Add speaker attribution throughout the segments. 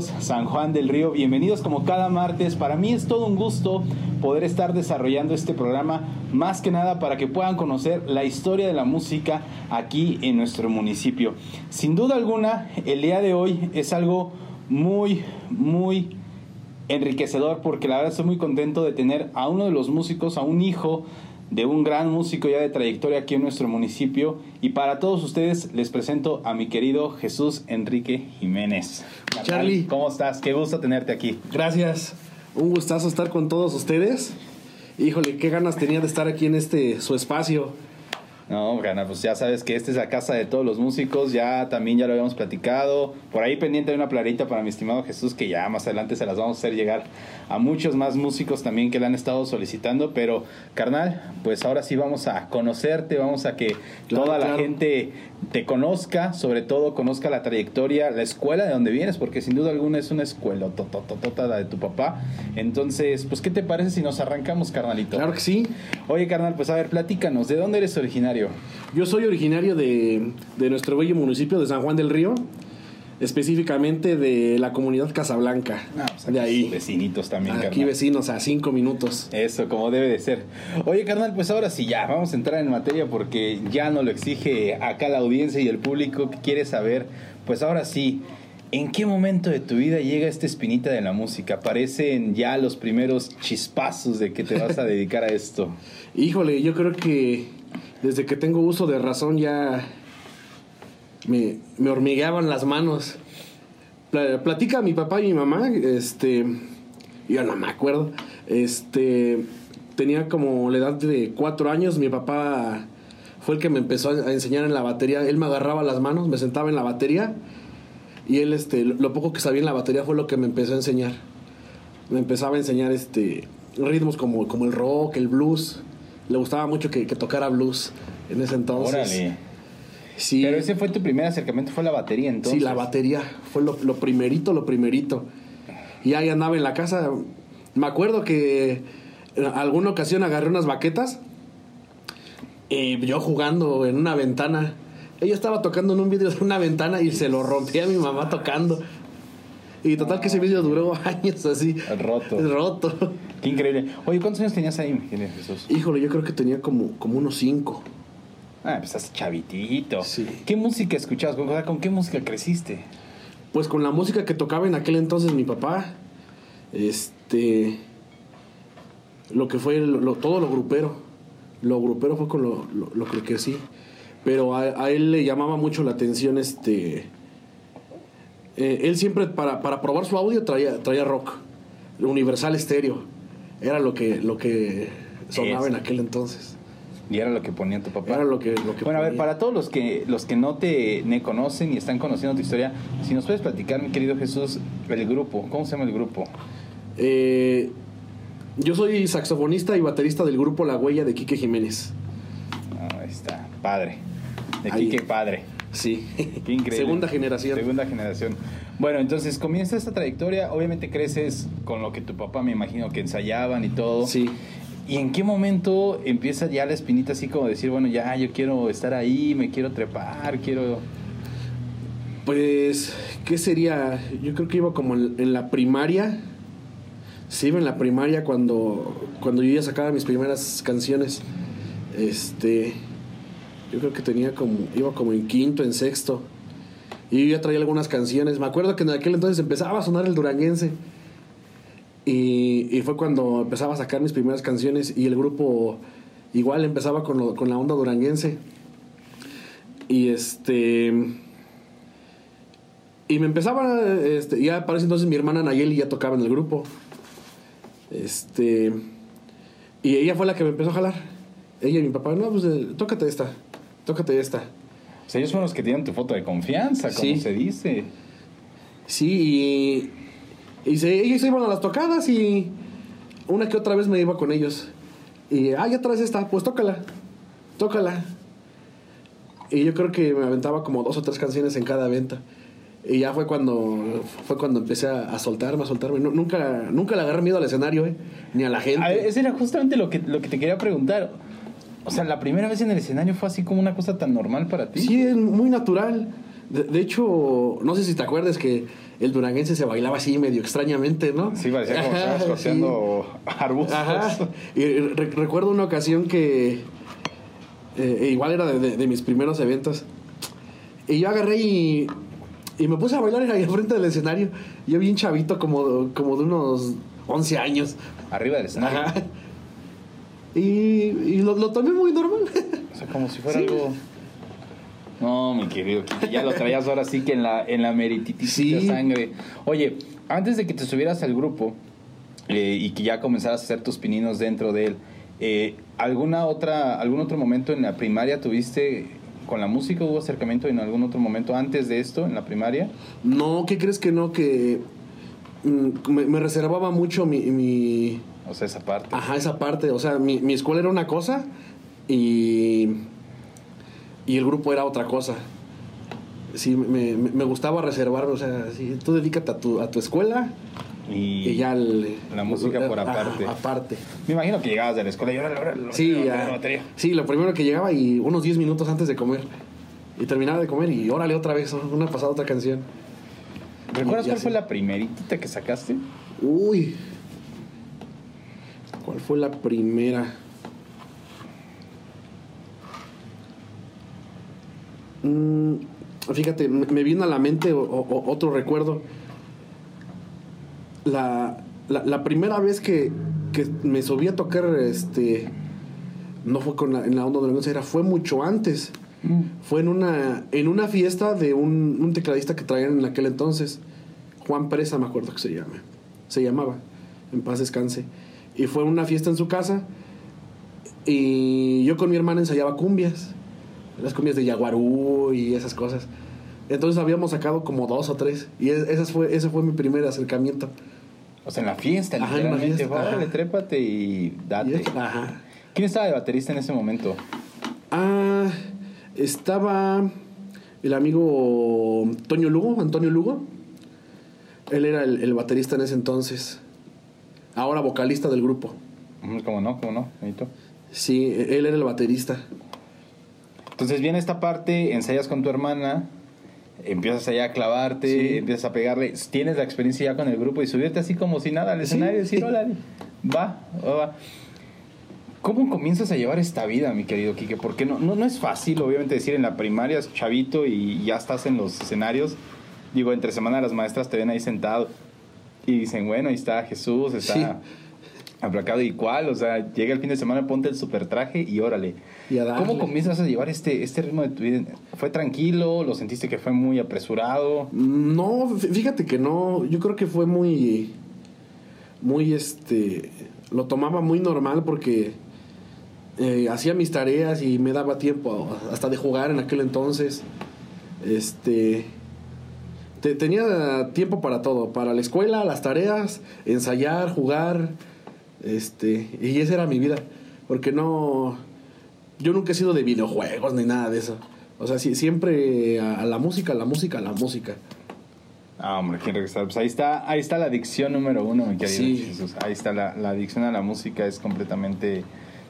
Speaker 1: San Juan del Río? Bienvenidos como cada martes. Para mí es todo un gusto poder estar desarrollando este programa, más que nada para que puedan conocer la historia de la música aquí en nuestro municipio. Sin duda alguna, el día de hoy es algo muy, muy enriquecedor porque la verdad estoy muy contento de tener a uno de los músicos, a un hijo de un gran músico ya de trayectoria aquí en nuestro municipio. Y para todos ustedes les presento a mi querido Jesús Enrique Jiménez.
Speaker 2: Charlie.
Speaker 1: ¿Cómo estás? Qué gusto tenerte aquí.
Speaker 2: Gracias. Un gustazo estar con todos ustedes. Híjole, qué ganas tenía de estar aquí en este su espacio.
Speaker 1: No, gana, pues ya sabes que esta es la casa de todos los músicos, ya también ya lo habíamos platicado. Por ahí pendiente hay una planita para mi estimado Jesús que ya más adelante se las vamos a hacer llegar a muchos más músicos también que le han estado solicitando. Pero, carnal, pues ahora sí vamos a conocerte, vamos a que
Speaker 2: Claro,
Speaker 1: toda la gente te conozca, sobre todo conozca la trayectoria, la escuela de donde vienes, porque sin duda alguna es una escuela totototota la de tu papá. Entonces, pues, ¿qué te parece si nos arrancamos, carnalito?
Speaker 2: Claro que sí.
Speaker 1: Oye, carnal, pues a ver, platícanos, ¿de dónde eres originario?
Speaker 2: Yo soy originario de, de nuestro bello municipio de San Juan del Río, específicamente de la comunidad Casablanca. de ahí.
Speaker 1: Vecinitos también,
Speaker 2: Aquí
Speaker 1: carnal.
Speaker 2: vecinos a cinco minutos.
Speaker 1: Eso, como debe de ser. Oye, carnal, pues ahora sí ya, vamos a entrar en materia porque ya no lo exige acá la audiencia y el público que quiere saber. Pues ahora sí, ¿en qué momento de tu vida llega esta espinita de la música? Aparecen ya los primeros chispazos de que te vas a dedicar a esto.
Speaker 2: Híjole, yo creo que desde que tengo uso de razón ya me, me hormigueaban las manos. Pla- Platica mi papá y mi mamá, este, yo no me acuerdo, este, tenía como la edad de cuatro años, mi papá fue el que me empezó a enseñar en la batería, él me agarraba las manos, me sentaba en la batería y él, este, lo poco que sabía en la batería fue lo que me empezó a enseñar. Me empezaba a enseñar, este, ritmos como, como el rock, el blues, le gustaba mucho que, que tocara blues en ese entonces.
Speaker 1: Órale.
Speaker 2: Sí.
Speaker 1: Pero ese fue tu primer acercamiento, fue la batería entonces.
Speaker 2: Sí, la batería fue lo, lo primerito, lo primerito. Y ahí andaba en la casa. Me acuerdo que en alguna ocasión agarré unas baquetas y yo jugando en una ventana. Ella estaba tocando en un vídeo de una ventana y se lo rompí a mi mamá tocando. Y total que ese vídeo duró años así.
Speaker 1: Roto.
Speaker 2: Roto.
Speaker 1: Qué increíble. Oye, ¿cuántos años tenías ahí, Jesús?
Speaker 2: Híjole, yo creo que tenía como, como unos cinco.
Speaker 1: Ah, pues estás chavitito.
Speaker 2: Sí.
Speaker 1: ¿Qué música escuchabas? ¿Con, o sea, ¿con qué música creciste?
Speaker 2: Pues con la música que tocaba en aquel entonces mi papá, este, lo que fue lo- todo lo grupero, lo grupero fue con lo, lo, lo que crecí, pero a, a él le llamaba mucho la atención, este, eh, él siempre para, para probar su audio traía, traía rock, Universal Stereo, era lo que, lo que sonaba
Speaker 1: Es.
Speaker 2: en aquel entonces,
Speaker 1: Y era lo que ponía tu papá.
Speaker 2: era lo que, lo que
Speaker 1: Bueno, a ver, para todos los que los que no te ne conocen y están conociendo tu historia, si nos puedes platicar, mi querido Jesús, el grupo, ¿cómo se llama el grupo?
Speaker 2: Eh, yo soy saxofonista y baterista del grupo La Huella de Quique Jiménez.
Speaker 1: Ah, ahí está, padre. De
Speaker 2: Ahí.
Speaker 1: Quique Padre.
Speaker 2: Sí.
Speaker 1: Qué increíble.
Speaker 2: Segunda generación.
Speaker 1: Segunda generación. Bueno, entonces comienza esta trayectoria, obviamente creces con lo que tu papá me imagino que ensayaban y todo.
Speaker 2: Sí.
Speaker 1: ¿Y en qué momento empieza ya la espinita así como decir, bueno, ya yo quiero estar ahí, me quiero trepar, quiero...
Speaker 2: Pues, ¿qué sería? Yo creo que iba como en, la primaria. Sí, iba en la primaria cuando, cuando yo ya sacaba mis primeras canciones. Este. Yo creo que tenía como. Iba como en quinto, en sexto. Y yo ya traía algunas canciones. Me acuerdo que en aquel entonces empezaba a sonar el duranguense. Y, y fue cuando empezaba a sacar mis primeras canciones. Y el grupo igual empezaba con, lo- con la onda duranguense. Y este. Y me empezaba, este, ya para ese entonces mi hermana Nayeli ya tocaba en el grupo. Este. Y ella fue la que me empezó a jalar. Ella y mi papá, no, pues eh, tócate esta, tócate esta.
Speaker 1: O sea, ellos fueron los que tienen tu foto de confianza, como
Speaker 2: Sí.
Speaker 1: se dice.
Speaker 2: Sí, y, y se, ellos iban a las tocadas y una que otra vez me iba con ellos. Y, ah, ya traes esta, pues tócala, tócala. Y yo creo que me aventaba como dos o tres canciones en cada venta. Y ya fue cuando fue cuando empecé a, a soltarme, a soltarme. Nu- nunca, nunca le agarré miedo al escenario, eh, ni a la gente.
Speaker 1: A ver, ese era justamente lo que, lo que te quería preguntar. O sea, la primera vez en el escenario fue así como una cosa tan normal para ti.
Speaker 2: Sí, es muy natural. De, de hecho, no sé si te acuerdas que el duranguense se bailaba así medio extrañamente, ¿no?
Speaker 1: Sí, parecía como estabas coseando arbustos.
Speaker 2: Ajá. Y re- recuerdo una ocasión que eh, igual era de, de- de mis primeros eventos. Y yo agarré y, y me puse a bailar ahí enfrente del escenario. Yo bien chavito, como, como de unos 11 años.
Speaker 1: Arriba del escenario.
Speaker 2: Ajá. Y, y lo, lo tomé muy normal.
Speaker 1: O sea, como si fuera
Speaker 2: Sí.
Speaker 1: algo. No, mi querido, ya lo traías ahora sí que en la, en la
Speaker 2: Sí.
Speaker 1: sangre. Oye, antes de que te subieras al grupo eh, y que ya comenzaras a hacer tus pininos dentro de él, eh, ¿alguna otra, ¿algún otro momento en la primaria tuviste con la música? ¿Hubo acercamiento en algún otro momento antes de esto, en la primaria?
Speaker 2: No, ¿qué crees que no? Que mm, me, me reservaba mucho mi, mi,
Speaker 1: O sea, esa parte.
Speaker 2: Ajá, esa parte. O sea, mi, mi escuela era una cosa y, y el grupo era otra cosa. Sí, me, me, me gustaba reservarme. O sea, sí, tú dedícate a tu, a tu escuela
Speaker 1: Y,
Speaker 2: y, ya el-
Speaker 1: la música por aparte.
Speaker 2: aparte.
Speaker 1: Me imagino que llegabas de la escuela y ahora, ahora, ahora,
Speaker 2: Sí,
Speaker 1: ahora,
Speaker 2: ya- sí, lo primero que llegaba y unos 10 minutos antes de comer. Y terminaba de comer y órale otra vez, una pasada otra canción.
Speaker 1: ¿Recuerdas cuál fue la primeritita que sacaste?
Speaker 2: Uy. ¿Cuál fue la primera? Mm, fíjate, me vino a la mente o- o- otro recuerdo. La, la, la primera vez que, que me subí a tocar, este, no fue con la, en la onda de la era, fue mucho antes. Fue en una, en una fiesta de un, un tecladista que traían en aquel entonces. Juan Presa, me acuerdo que se llama. Se llamaba. En paz descanse. Y fue una fiesta en su casa. Y yo con mi hermana ensayaba cumbias. Las cumbias de Yaguarú y esas cosas. Entonces habíamos sacado como dos o tres. Y es- esas fue, ese fue mi primer acercamiento.
Speaker 1: O sea, en la fiesta,
Speaker 2: Ajá, en la
Speaker 1: literalmente.
Speaker 2: fiesta,
Speaker 1: trépate y date.
Speaker 2: Y- Ajá.
Speaker 1: ¿Quién estaba de baterista en ese momento?
Speaker 2: Ah, estaba el amigo Toño Lugo, Antonio Lugo. Él era el, el baterista en ese entonces. Ahora vocalista del grupo.
Speaker 1: ¿Cómo no? ¿Cómo no? Benito?
Speaker 2: Sí, él era el baterista.
Speaker 1: Entonces viene esta parte, ensayas con tu hermana, empiezas allá a clavarte,
Speaker 2: Sí.
Speaker 1: empiezas a pegarle, tienes la experiencia ya con el grupo y subirte así como si nada al escenario y decir, hola, va, va, va. ¿Cómo comienzas a llevar esta vida, mi querido Quique? Porque no, no, no es fácil, obviamente, decir en la primaria, es chavito y ya estás en los escenarios. Digo, entre semana las maestras te ven ahí sentado y dicen, bueno, ahí está Jesús, está
Speaker 2: Sí.
Speaker 1: Aplacado y cuál, o sea, llega el fin de semana, ponte el super traje y órale.
Speaker 2: Y.
Speaker 1: ¿Cómo comienzas a llevar este, este ritmo de tu vida? ¿Fue tranquilo? ¿Lo sentiste que fue muy apresurado?
Speaker 2: No, fí- fíjate que no. Yo creo que fue muy. Muy este. Lo tomaba muy normal porque. eh, hacía mis tareas y me daba tiempo hasta de jugar en aquel entonces. Este. te- tenía tiempo para todo. Para la escuela, las tareas, ensayar, jugar. Este. Y esa era mi vida. Porque no. Yo nunca he sido de videojuegos ni nada de eso. O sea, sí, siempre a, a la música, a la música, a la música.
Speaker 1: Ah, hombre, quién regresar. Pues ahí está, ahí está la adicción número uno, mi querido
Speaker 2: Sí.
Speaker 1: Jesús. Ahí está la, la adicción a la música, es completamente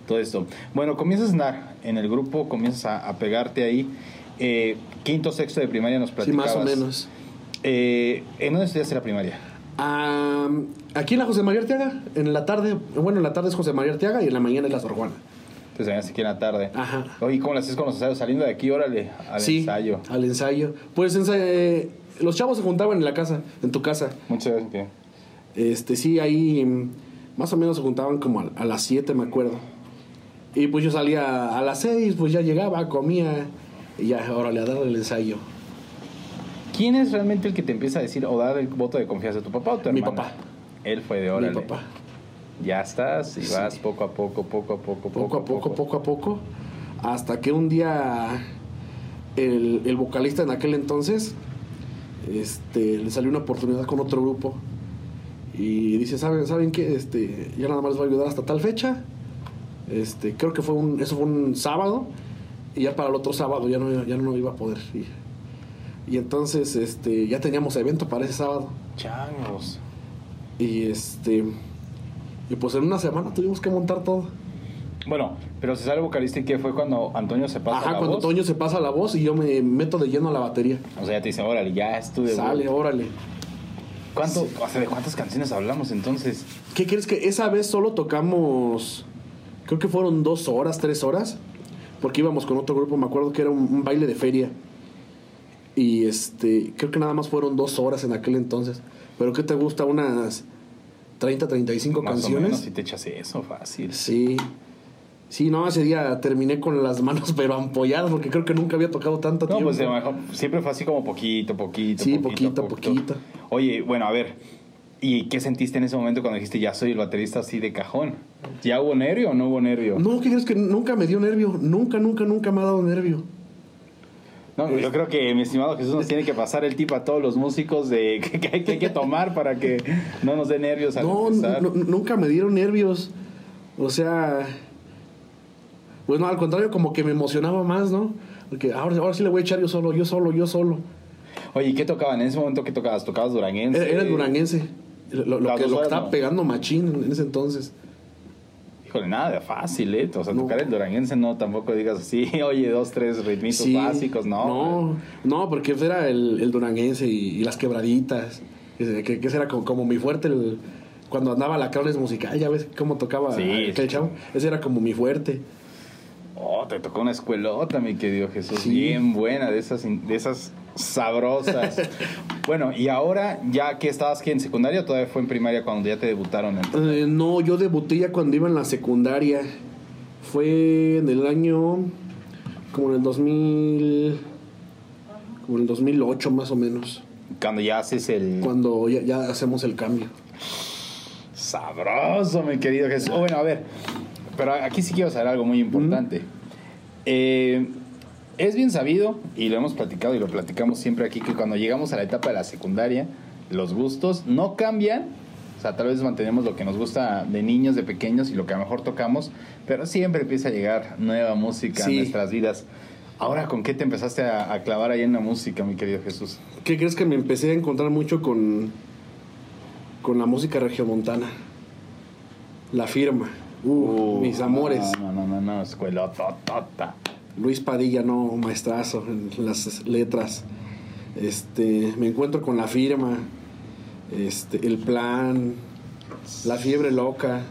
Speaker 1: todo esto. Bueno, comienzas a andar en el grupo, comienzas a, a pegarte ahí. Eh, quinto, sexto de primaria nos
Speaker 2: Sí,
Speaker 1: platicabas.
Speaker 2: más o menos.
Speaker 1: Eh, ¿En dónde estudiaste la primaria?
Speaker 2: Ah, aquí en la José María Arteaga, en la tarde, bueno, en la tarde es José María Arteaga y en la mañana es la Sor Juana.
Speaker 1: Entonces venías aquí en la tarde.
Speaker 2: Ajá.
Speaker 1: Oye, ¿cómo lo haces con los ensayos? Saliendo de aquí, órale, al
Speaker 2: sí,
Speaker 1: ensayo.
Speaker 2: al ensayo. Pues ensa- eh, los chavos se juntaban en la casa, en tu casa.
Speaker 1: Muchas gracias.
Speaker 2: Este, sí, ahí mm, más o menos se juntaban como a, a las 7, me acuerdo. Y pues yo salía a las 6, pues ya llegaba, comía y ya, órale, a darle el ensayo.
Speaker 1: ¿Quién es realmente el que te empieza a decir o dar el voto de confianza? ¿Tu papá o tu
Speaker 2: Mi
Speaker 1: hermana?
Speaker 2: papá.
Speaker 1: Él fue de órale.
Speaker 2: Mi papá.
Speaker 1: Ya estás y
Speaker 2: Sí.
Speaker 1: vas poco a poco, poco a poco,
Speaker 2: poco a poco, poco a poco, hasta que un día el, el vocalista en aquel entonces este, le salió una oportunidad con otro grupo y dice, ¿saben, ¿saben qué? Este, ya nada más les voy a ayudar hasta tal fecha. Este, creo que fue un, eso fue un sábado y ya para el otro sábado ya no, ya no iba a poder ir. Y entonces este, ya teníamos evento para ese sábado.
Speaker 1: Changos.
Speaker 2: Y este y pues en una semana tuvimos que montar todo.
Speaker 1: Bueno, pero se sale vocalista y que fue cuando Antonio se pasa
Speaker 2: Ajá,
Speaker 1: la
Speaker 2: cuando
Speaker 1: voz.
Speaker 2: Toño se pasa la voz y yo me meto de lleno a la batería.
Speaker 1: O sea, ya te dice, órale, ya es tu debut.
Speaker 2: Sale, órale.
Speaker 1: ¿Cuánto, o sea, ¿De cuántas canciones hablamos entonces?
Speaker 2: ¿Qué crees que esa vez solo tocamos? Creo que fueron dos horas, tres horas. Porque íbamos con otro grupo, me acuerdo que era un, un baile de feria. Y este, creo que nada más fueron dos horas en aquel entonces. Pero ¿qué te gusta? Unas 30, 35
Speaker 1: Más o
Speaker 2: canciones.
Speaker 1: menos si te echas eso, fácil.
Speaker 2: Sí. Sí, no, ese día terminé con las manos pero ampolladas porque creo que nunca había tocado tanto
Speaker 1: No,
Speaker 2: tiempo.
Speaker 1: pues lo mejor siempre fue así como poquito, poquito.
Speaker 2: Sí, poquito, poquito.
Speaker 1: Oye, bueno, a ver. ¿Y qué sentiste en ese momento cuando dijiste ya soy el baterista así de cajón? ¿Ya hubo nervio o no hubo nervio?
Speaker 2: No, ¿qué crees que nunca me dio nervio? Nunca, nunca, nunca me ha dado nervio.
Speaker 1: No, yo creo que mi estimado Jesús nos tiene que pasar el tip a todos los músicos de que, que hay, que hay que tomar para que no nos dé nervios al
Speaker 2: No, nu- nunca me dieron nervios. O sea, pues no, al contrario, como que me emocionaba más, ¿no? Porque ahora, ahora sí le voy a echar yo solo, yo solo, yo solo.
Speaker 1: Oye, ¿y qué tocaban? En ese momento, ¿qué tocabas? ¿Tocabas duranguense?
Speaker 2: Era, era el duranguense. Lo, que, lo estaba
Speaker 1: ¿no?
Speaker 2: pegando machín en ese entonces.
Speaker 1: Híjole, nada de fácil, ¿eh? O sea,
Speaker 2: No.
Speaker 1: tocar el duranguense no, tampoco digas así, oye, dos, tres ritmitos
Speaker 2: Sí.
Speaker 1: básicos, no.
Speaker 2: No, no, porque era el, el duranguense y, y las quebraditas. Que, que, era como, como mi fuerte. el- cuando andaba la Carles musical, ya ves cómo tocaba
Speaker 1: Sí,
Speaker 2: aquel
Speaker 1: sí.
Speaker 2: chavo. Ese era como mi fuerte.
Speaker 1: Oh, te tocó una escuelota, mi querido Jesús.
Speaker 2: Sí.
Speaker 1: Bien buena, de esas, de esas sabrosas. bueno, y ahora, ya que estabas aquí en secundaria, o todavía fue en primaria cuando ya te debutaron. en-
Speaker 2: Eh, no, yo debuté ya cuando iba en la secundaria. Fue en el año. como en el 2000. como en el 2008 más o menos.
Speaker 1: Cuando ya haces el
Speaker 2: Cuando ya, ya hacemos el cambio.
Speaker 1: sabroso, mi querido Jesús. Oh, bueno, a ver, pero aquí sí quiero saber algo muy importante. Eh, es bien sabido, y lo hemos platicado y lo platicamos siempre aquí, que cuando llegamos a la etapa de la secundaria, los gustos no cambian. O sea, tal vez mantenemos lo que nos gusta de niños, de pequeños y lo que a lo mejor tocamos, pero siempre empieza a llegar nueva música
Speaker 2: Sí.
Speaker 1: en nuestras vidas. Ahora, ¿con qué te empezaste a, a clavar ahí en la música, mi querido Jesús?
Speaker 2: ¿Qué crees que me empecé a encontrar mucho con. con la música regiomontana? La firma. Uh, mis amores.
Speaker 1: No, no, no, no, escuelototota.
Speaker 2: Luis Padilla, no, maestrazo en las letras. Este, me encuentro con la firma, este, el plan, la fiebre loca.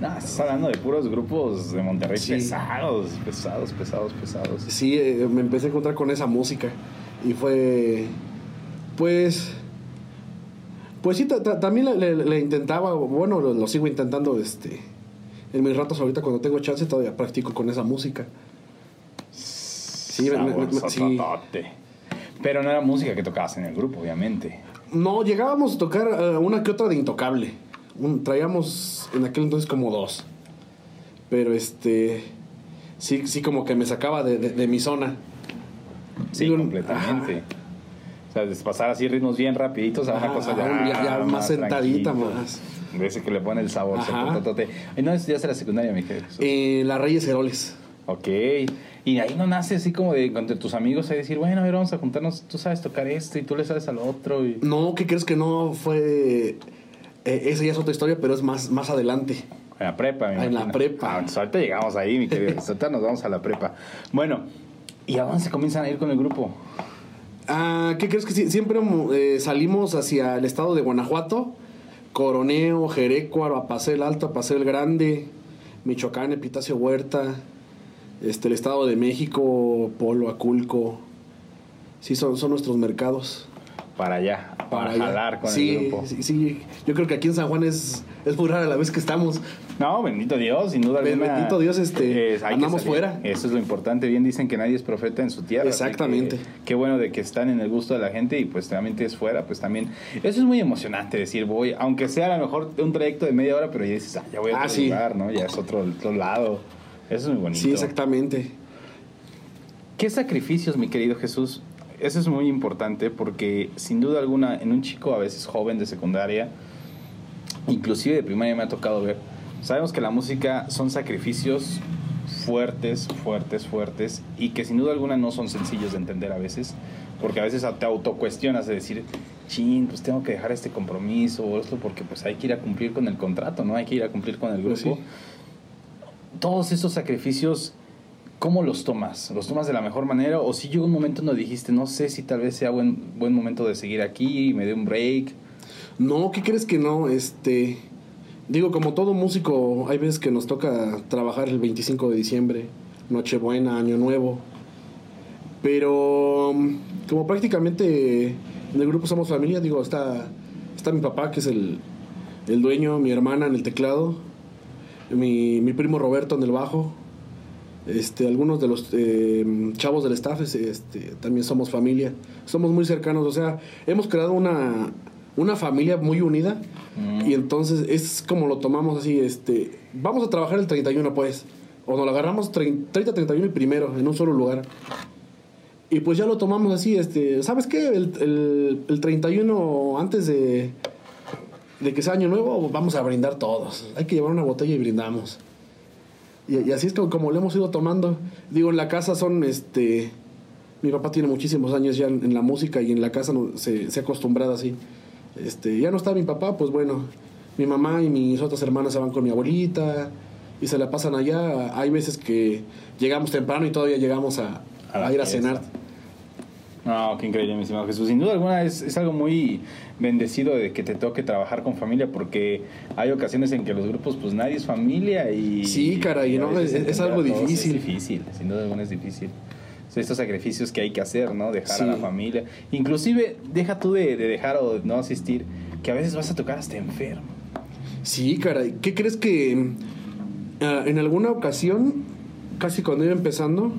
Speaker 1: No, estás hablando de puros grupos de Monterrey
Speaker 2: Sí.
Speaker 1: pesados, pesados, pesados, pesados.
Speaker 2: Sí, eh, me empecé a encontrar con esa música y fue, pues, pues sí, ta- ta- también le, le- le intentaba, bueno, lo, lo sigo intentando, este, en mis ratos ahorita cuando tengo chance todavía practico con esa música. Sí, me- me- me- sí.
Speaker 1: Saborzototote. Pero no era música que tocabas en el grupo, obviamente.
Speaker 2: No, llegábamos a tocar eh, una que otra de Intocable. Un- traíamos en aquel entonces como dos. Pero este. Sí, sí, como que me sacaba de, de- de mi zona.
Speaker 1: Sí,
Speaker 2: Digo,
Speaker 1: completamente. Sea, pasar así ritmos bien rapiditos a una
Speaker 2: Ajá,
Speaker 1: cosa
Speaker 2: ajá, ya- ya más sentadita,
Speaker 1: tranquilo.
Speaker 2: más.
Speaker 1: De ese que le pone el sabor.
Speaker 2: Ajá.
Speaker 1: sotototote. Y no estudiaste la secundaria, mi querido.
Speaker 2: Eh, Las Reyes Heroles.
Speaker 1: Ok. Y de ahí no nace así como de entre tus amigos ahí decir, bueno, a ver, vamos a juntarnos, tú sabes tocar esto y tú le sabes al otro. Y...
Speaker 2: No, ¿qué crees que no fue? eh, esa ya es otra historia, pero es más, más adelante.
Speaker 1: En la prepa, me
Speaker 2: En la prepa.
Speaker 1: Ah, entonces ahorita llegamos ahí, mi querido. Ahorita nos vamos a la prepa. Bueno, ¿y a dónde se comienzan a ir con el grupo?
Speaker 2: Ah, ¿Qué crees que sí? siempre eh, salimos hacia el estado de Guanajuato? Coroneo, Jerecuaro, Apacé el Alto, Apacé el Grande, Michoacán, Epitacio Huerta, este, el estado de México, Polo, Aculco. Sí, son, son nuestros mercados.
Speaker 1: Para allá, para,
Speaker 2: allá.
Speaker 1: jalar con
Speaker 2: sí,
Speaker 1: el grupo.
Speaker 2: Sí, sí. Yo creo que aquí en San Juan es, es muy rara la vez que estamos.
Speaker 1: No, bendito Dios, sin duda alguna.
Speaker 2: bendito Dios, este,
Speaker 1: que
Speaker 2: andamos fuera.
Speaker 1: Eso es lo importante. Bien dicen que nadie es profeta en su tierra.
Speaker 2: Exactamente.
Speaker 1: Qué bueno de que están en el gusto de la gente y pues realmente es fuera, pues también. Eso es muy emocionante decir, voy, aunque sea a lo mejor un trayecto de media hora, pero ya dices, ah, ya voy a
Speaker 2: Ah,
Speaker 1: otro
Speaker 2: sí.
Speaker 1: lugar, ¿no? Ya es otro, otro lado. Eso es muy bonito.
Speaker 2: Sí, exactamente.
Speaker 1: ¿Qué sacrificios, mi querido Jesús? Eso es muy importante porque sin duda alguna en un chico a veces joven de secundaria, inclusive de primaria me ha tocado ver, sabemos que la música son sacrificios fuertes, fuertes, fuertes y que sin duda alguna no son sencillos de entender a veces, porque a veces te autocuestionas de decir, chin, pues tengo que dejar este compromiso o esto porque pues hay que ir a cumplir con el contrato, ¿no? Hay que ir a cumplir con el grupo.
Speaker 2: Pues sí.
Speaker 1: todos esos sacrificios, ¿cómo los tomas? ¿Los tomas de la mejor manera? ¿O si llegó un momento donde dijiste, no sé si tal vez sea buen, buen momento de seguir aquí, me dé un break?
Speaker 2: No, ¿qué crees que no? Este. Digo, como todo músico, hay veces que nos toca trabajar el 25 de diciembre, Nochebuena, Año Nuevo. Pero como prácticamente en el grupo somos familia, digo, está, está mi papá, que es el, el dueño, mi hermana en el teclado, mi, mi primo Roberto en el bajo, este, algunos de los eh, chavos del staff este, también somos familia, somos muy cercanos, o sea, hemos creado una, una familia muy unida y entonces es como lo tomamos así, este, vamos a trabajar el 31 pues, o nos lo agarramos 30, 31 y primero en un solo lugar. Y pues ya lo tomamos así, este, ¿sabes qué? El, el, el 31 antes de, de que sea año nuevo, vamos a brindar todos. Hay que llevar una botella y brindamos. Y, y así es como, como lo hemos ido tomando. Digo, en la casa son, este, mi papá tiene muchísimos años ya en, en la música y en la casa no- se, se ha acostumbrado así. Este, ya no está mi papá, pues bueno, mi mamá y mis otras hermanas se van con mi abuelita y se la pasan allá. Hay veces que llegamos temprano y todavía llegamos a,
Speaker 1: A la
Speaker 2: a ir a cenar.
Speaker 1: No, qué increíble, mi estimado Jesús. Sin duda alguna es, es algo muy bendecido de que te toque trabajar con familia porque hay ocasiones en que los grupos pues nadie es familia y...
Speaker 2: Sí, caray,
Speaker 1: y
Speaker 2: ¿no? Es- es algo difícil.
Speaker 1: Es difícil, sin duda alguna es difícil. Estos sacrificios que hay que hacer, ¿no? Dejar a la
Speaker 2: Sí.
Speaker 1: familia. Inclusive, deja tú de, de dejar o no asistir, que a veces vas a tocar hasta enfermo.
Speaker 2: Sí, caray. ¿Qué crees que ah, en alguna ocasión, casi cuando iba empezando,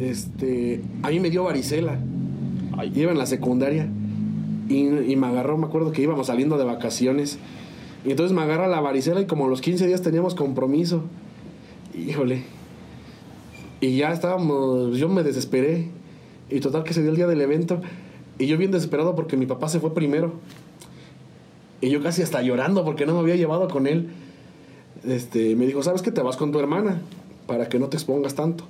Speaker 2: este, a mí me dio varicela.
Speaker 1: Ay,
Speaker 2: Iba en la secundaria y, y me agarró, me acuerdo que íbamos saliendo de vacaciones. Y entonces me agarra la varicela y como a los 15 días teníamos compromiso. Híjole. Y ya estábamos, yo me desesperé. Y total que se dio el día del evento. Y yo bien desesperado porque mi papá se fue primero. Y yo casi hasta llorando porque no me había llevado con él. Este, me dijo, ¿sabes que te vas con tu hermana? Para que no te expongas tanto.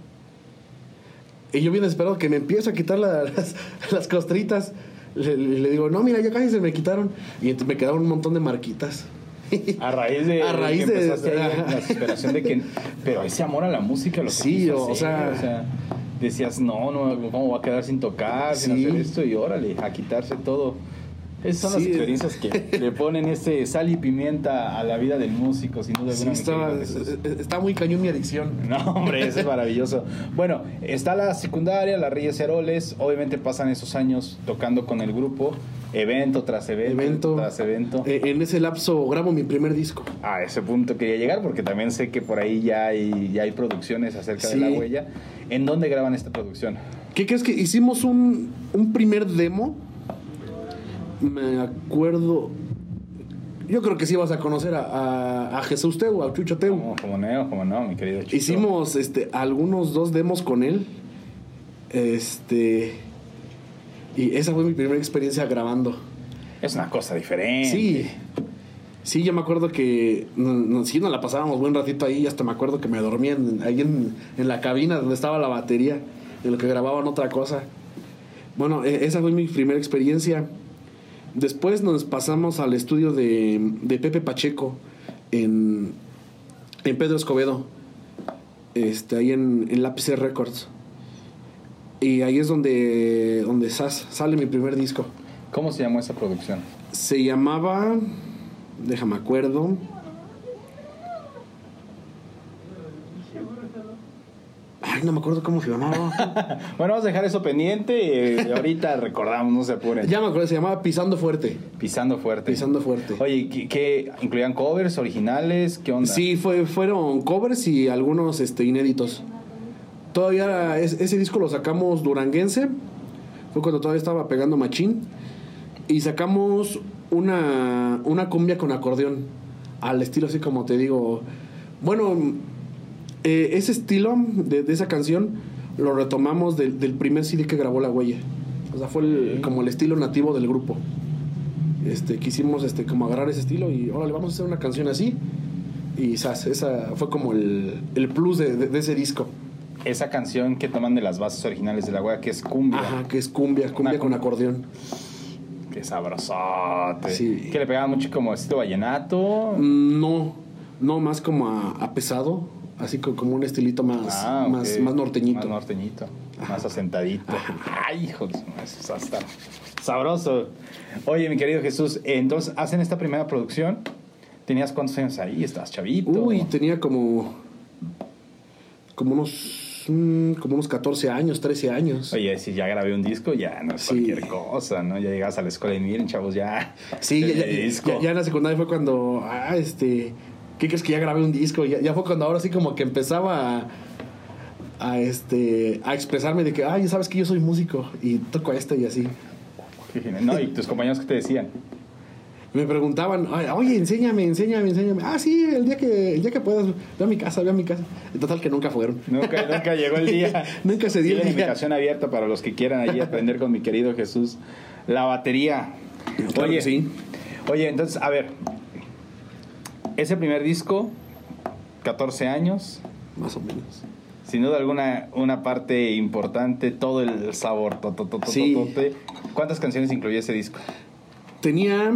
Speaker 2: Y yo bien desesperado que me empieza a quitar la- las, las costritas. Le, digo, no, mira, ya casi se me quitaron. Y entonces me quedaron un montón de marquitas.
Speaker 1: A raíz de,
Speaker 2: A raíz
Speaker 1: que
Speaker 2: de-
Speaker 1: empezaste en la desesperación de que pero ese amor a la música lo que
Speaker 2: Sí,
Speaker 1: quiso
Speaker 2: o
Speaker 1: hacer,
Speaker 2: sea-
Speaker 1: decías no no cómo va a quedar sin tocar sin hacer esto y órale a quitarse todo esas son
Speaker 2: Sí.
Speaker 1: las experiencias que le ponen ese sal y pimienta a la vida del músico sin duda alguna Jesús.
Speaker 2: está muy cañón mi adicción.
Speaker 1: No, hombre, eso es maravilloso. Bueno, está la secundaria, la Reyes Heroles. Obviamente pasan esos años tocando con el grupo, evento tras evento,
Speaker 2: Evento.
Speaker 1: tras evento.
Speaker 2: Eh, en ese lapso grabo mi primer disco.
Speaker 1: A ese punto quería llegar porque también sé que por ahí ya hay, ya hay producciones acerca de la huella. ¿En dónde graban esta producción?
Speaker 2: ¿Qué crees que hicimos un, un primer demo? Me acuerdo. Yo creo que sí vas a conocer a, a- a Jesús Teu, a Chucho Teu.
Speaker 1: Como, como no, como no, mi querido Chucho.
Speaker 2: Hicimos este, algunos dos demos con él. Este. Y esa fue mi primera experiencia grabando.
Speaker 1: Es una cosa diferente.
Speaker 2: Sí. Sí, yo me acuerdo que no, no- sí nos la pasábamos buen ratito ahí. Hasta me acuerdo que me dormía en- ahí en, en la cabina donde estaba la batería, en lo que grababan otra cosa. Bueno, e- esa fue mi primera experiencia. Después nos pasamos al estudio de, de Pepe Pacheco en, en Pedro Escobedo, este, ahí en, en Lápices Records. Y ahí es donde, donde sas- sale mi primer disco.
Speaker 1: ¿Cómo se llamó esa producción?
Speaker 2: Se llamaba. Déjame acuerdo. Ay, no me acuerdo cómo se llamaba.
Speaker 1: Bueno, vamos a dejar eso pendiente. eh, ahorita recordamos, no se apuren.
Speaker 2: ya me acuerdo, se llamaba Pisando Fuerte.
Speaker 1: Pisando fuerte.
Speaker 2: Pisando Fuerte.
Speaker 1: Oye, ¿qué, qué- incluían covers originales? ¿Qué onda?
Speaker 2: Sí, fue, fueron covers y algunos este, inéditos. Todavía es- ese disco lo sacamos duranguense. Fue cuando todavía estaba pegando machín. Y sacamos una, una cumbia con acordeón. Al estilo así como te digo. Bueno, eh, ese estilo de, de esa canción lo retomamos del, del primer CD que grabó La Huella. O sea, fue el- como el estilo nativo del grupo. Este, quisimos este, como agarrar ese estilo y órale, vamos a hacer una canción así. Y sas, esa fue como el, el plus de, ese disco.
Speaker 1: Esa canción que toman de las bases originales de la wea, que es cumbia.
Speaker 2: Ajá, que es cumbia, cumbia
Speaker 1: Una
Speaker 2: con acordeón.
Speaker 1: Qué sabrosote.
Speaker 2: Sí.
Speaker 1: Que le pegaban mucho como estilo vallenato.
Speaker 2: Mm, No, no más como a, a pesado, así co- como un estilito más,
Speaker 1: Ah,
Speaker 2: más, norteñito.
Speaker 1: Más norteñito. Más asentadito. Ay, hijo de su madre, eso está sabroso. Oye, mi querido Jesús, entonces hacen esta primera producción. ¿Tenías cuántos años ahí? Estás chavito.
Speaker 2: Uy, tenía como. como unos. mm, como unos 14 años, 13 años.
Speaker 1: Oye, si ya grabé un disco, ya no es
Speaker 2: Sí.
Speaker 1: cualquier cosa, ¿no? Ya llegas a la escuela y miren, chavos, ya.
Speaker 2: Sí, ya, ya- ya en la secundaria fue cuando. Ah, este. ¿Qué crees que ya grabé un disco? Ya, ya fue cuando ahora sí como que empezaba a. a, este. a expresarme de que, ay, sabes que yo soy músico y toco esto y así.
Speaker 1: Qué. No, y tus compañeros que te decían.
Speaker 2: Me preguntaban, "Ay, oye, enséñame, enséñame, enséñame. Ah, sí, el día que, el día que puedas, ve a mi casa, ve a mi casa. Total que nunca fueron.
Speaker 1: Nunca, nunca llegó el día.
Speaker 2: Nunca se dio
Speaker 1: Sí,
Speaker 2: el
Speaker 1: la
Speaker 2: día.
Speaker 1: invitación abierta para los que quieran allí aprender con mi querido Jesús. La batería.
Speaker 2: Claro
Speaker 1: Oye,
Speaker 2: sí.
Speaker 1: Oye, entonces, a ver. Ese primer disco, 14 años,
Speaker 2: Más o menos.
Speaker 1: sin duda alguna, una parte importante, todo el sabor. to, to, to,
Speaker 2: Sí.
Speaker 1: ¿Cuántas canciones incluía ese disco?
Speaker 2: Tenía.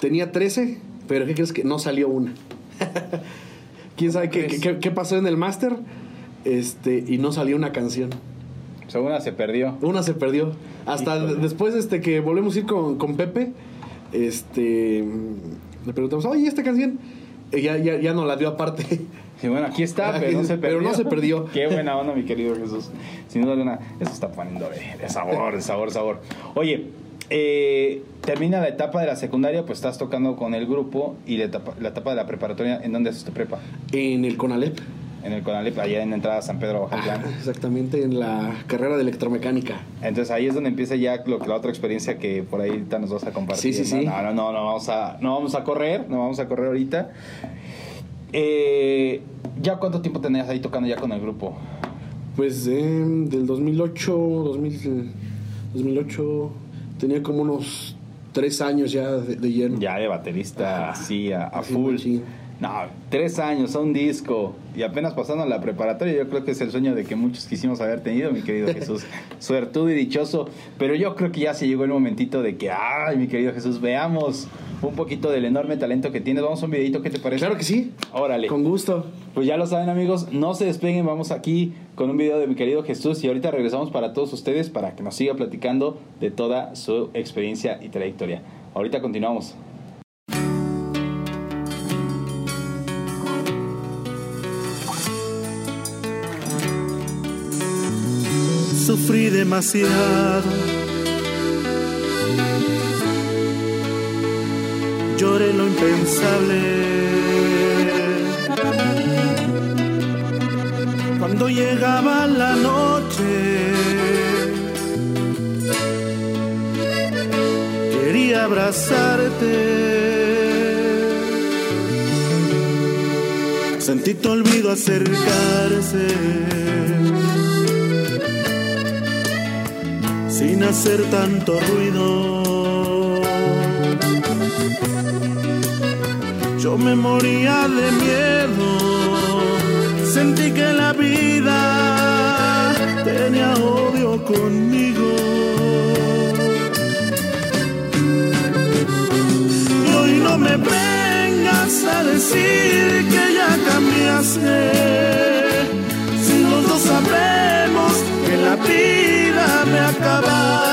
Speaker 2: Tenía 13, pero ¿qué crees que no salió una? ¿Quién sabe qué,
Speaker 1: crees?
Speaker 2: qué- qué pasó en el máster? Este, y no salió una canción.
Speaker 1: O sea, una se perdió.
Speaker 2: Una se perdió. Hasta
Speaker 1: Híjole.
Speaker 2: después este, que volvemos a ir con, con Pepe, este, le preguntamos, oye, ¿esta canción? Y ya, ya, ya nos la dio aparte.
Speaker 1: Sí, bueno, aquí está, pero no se perdió.
Speaker 2: Pero no se perdió.
Speaker 1: Qué buena onda, mi querido Jesús. Sin duda alguna, eso está poniendo de, de sabor, de sabor, sabor. Oye, eh, termina la etapa de la secundaria, pues estás tocando con el grupo y la etapa, la etapa de la preparatoria, ¿en dónde haces tu prepa?
Speaker 2: En el CONALEP.
Speaker 1: En el Conalep, allá en entrada a San Pedro
Speaker 2: Ah, exactamente, en la carrera de electromecánica.
Speaker 1: Entonces ahí es donde empieza ya lo que la otra experiencia que por ahí nos vas a compartir.
Speaker 2: Sí, sí,
Speaker 1: ¿no?
Speaker 2: sí.
Speaker 1: No, no, no, no vamos a, no vamos a correr, no vamos a correr ahorita. Eh, ¿Ya cuánto tiempo tenías ahí tocando ya con el grupo?
Speaker 2: Pues eh, del 2008, 2000, 2008, tenía como unos tres años ya de, de lleno.
Speaker 1: Ya de baterista,
Speaker 2: Ajá.
Speaker 1: así, a, a full.
Speaker 2: machín.
Speaker 1: No, tres años, a un disco. Y apenas pasando a la preparatoria, yo creo que es el sueño de que muchos quisimos haber tenido, mi querido Jesús. Suertudo y dichoso. Pero yo creo que ya se llegó el momentito de que, ay, mi querido Jesús, veamos un poquito del enorme talento que tienes. Vamos a un videito, ¿qué te parece?
Speaker 2: Claro que sí.
Speaker 1: Órale.
Speaker 2: Con gusto.
Speaker 1: Pues ya lo saben amigos, no se despeguen, vamos aquí con un video de mi querido Jesús y ahorita regresamos para todos ustedes para que nos siga platicando de toda su experiencia y trayectoria. Ahorita continuamos.
Speaker 3: Sufrí demasiado. Lloré lo impensable. Cuando llegaba la noche, quería abrazarte. Sentí tu olvido acercarse. Sin hacer tanto ruido. Yo me moría de miedo, sentí que la vida tenía odio conmigo. Hoy no me vengas a decir que ya cambiaste, si los dos me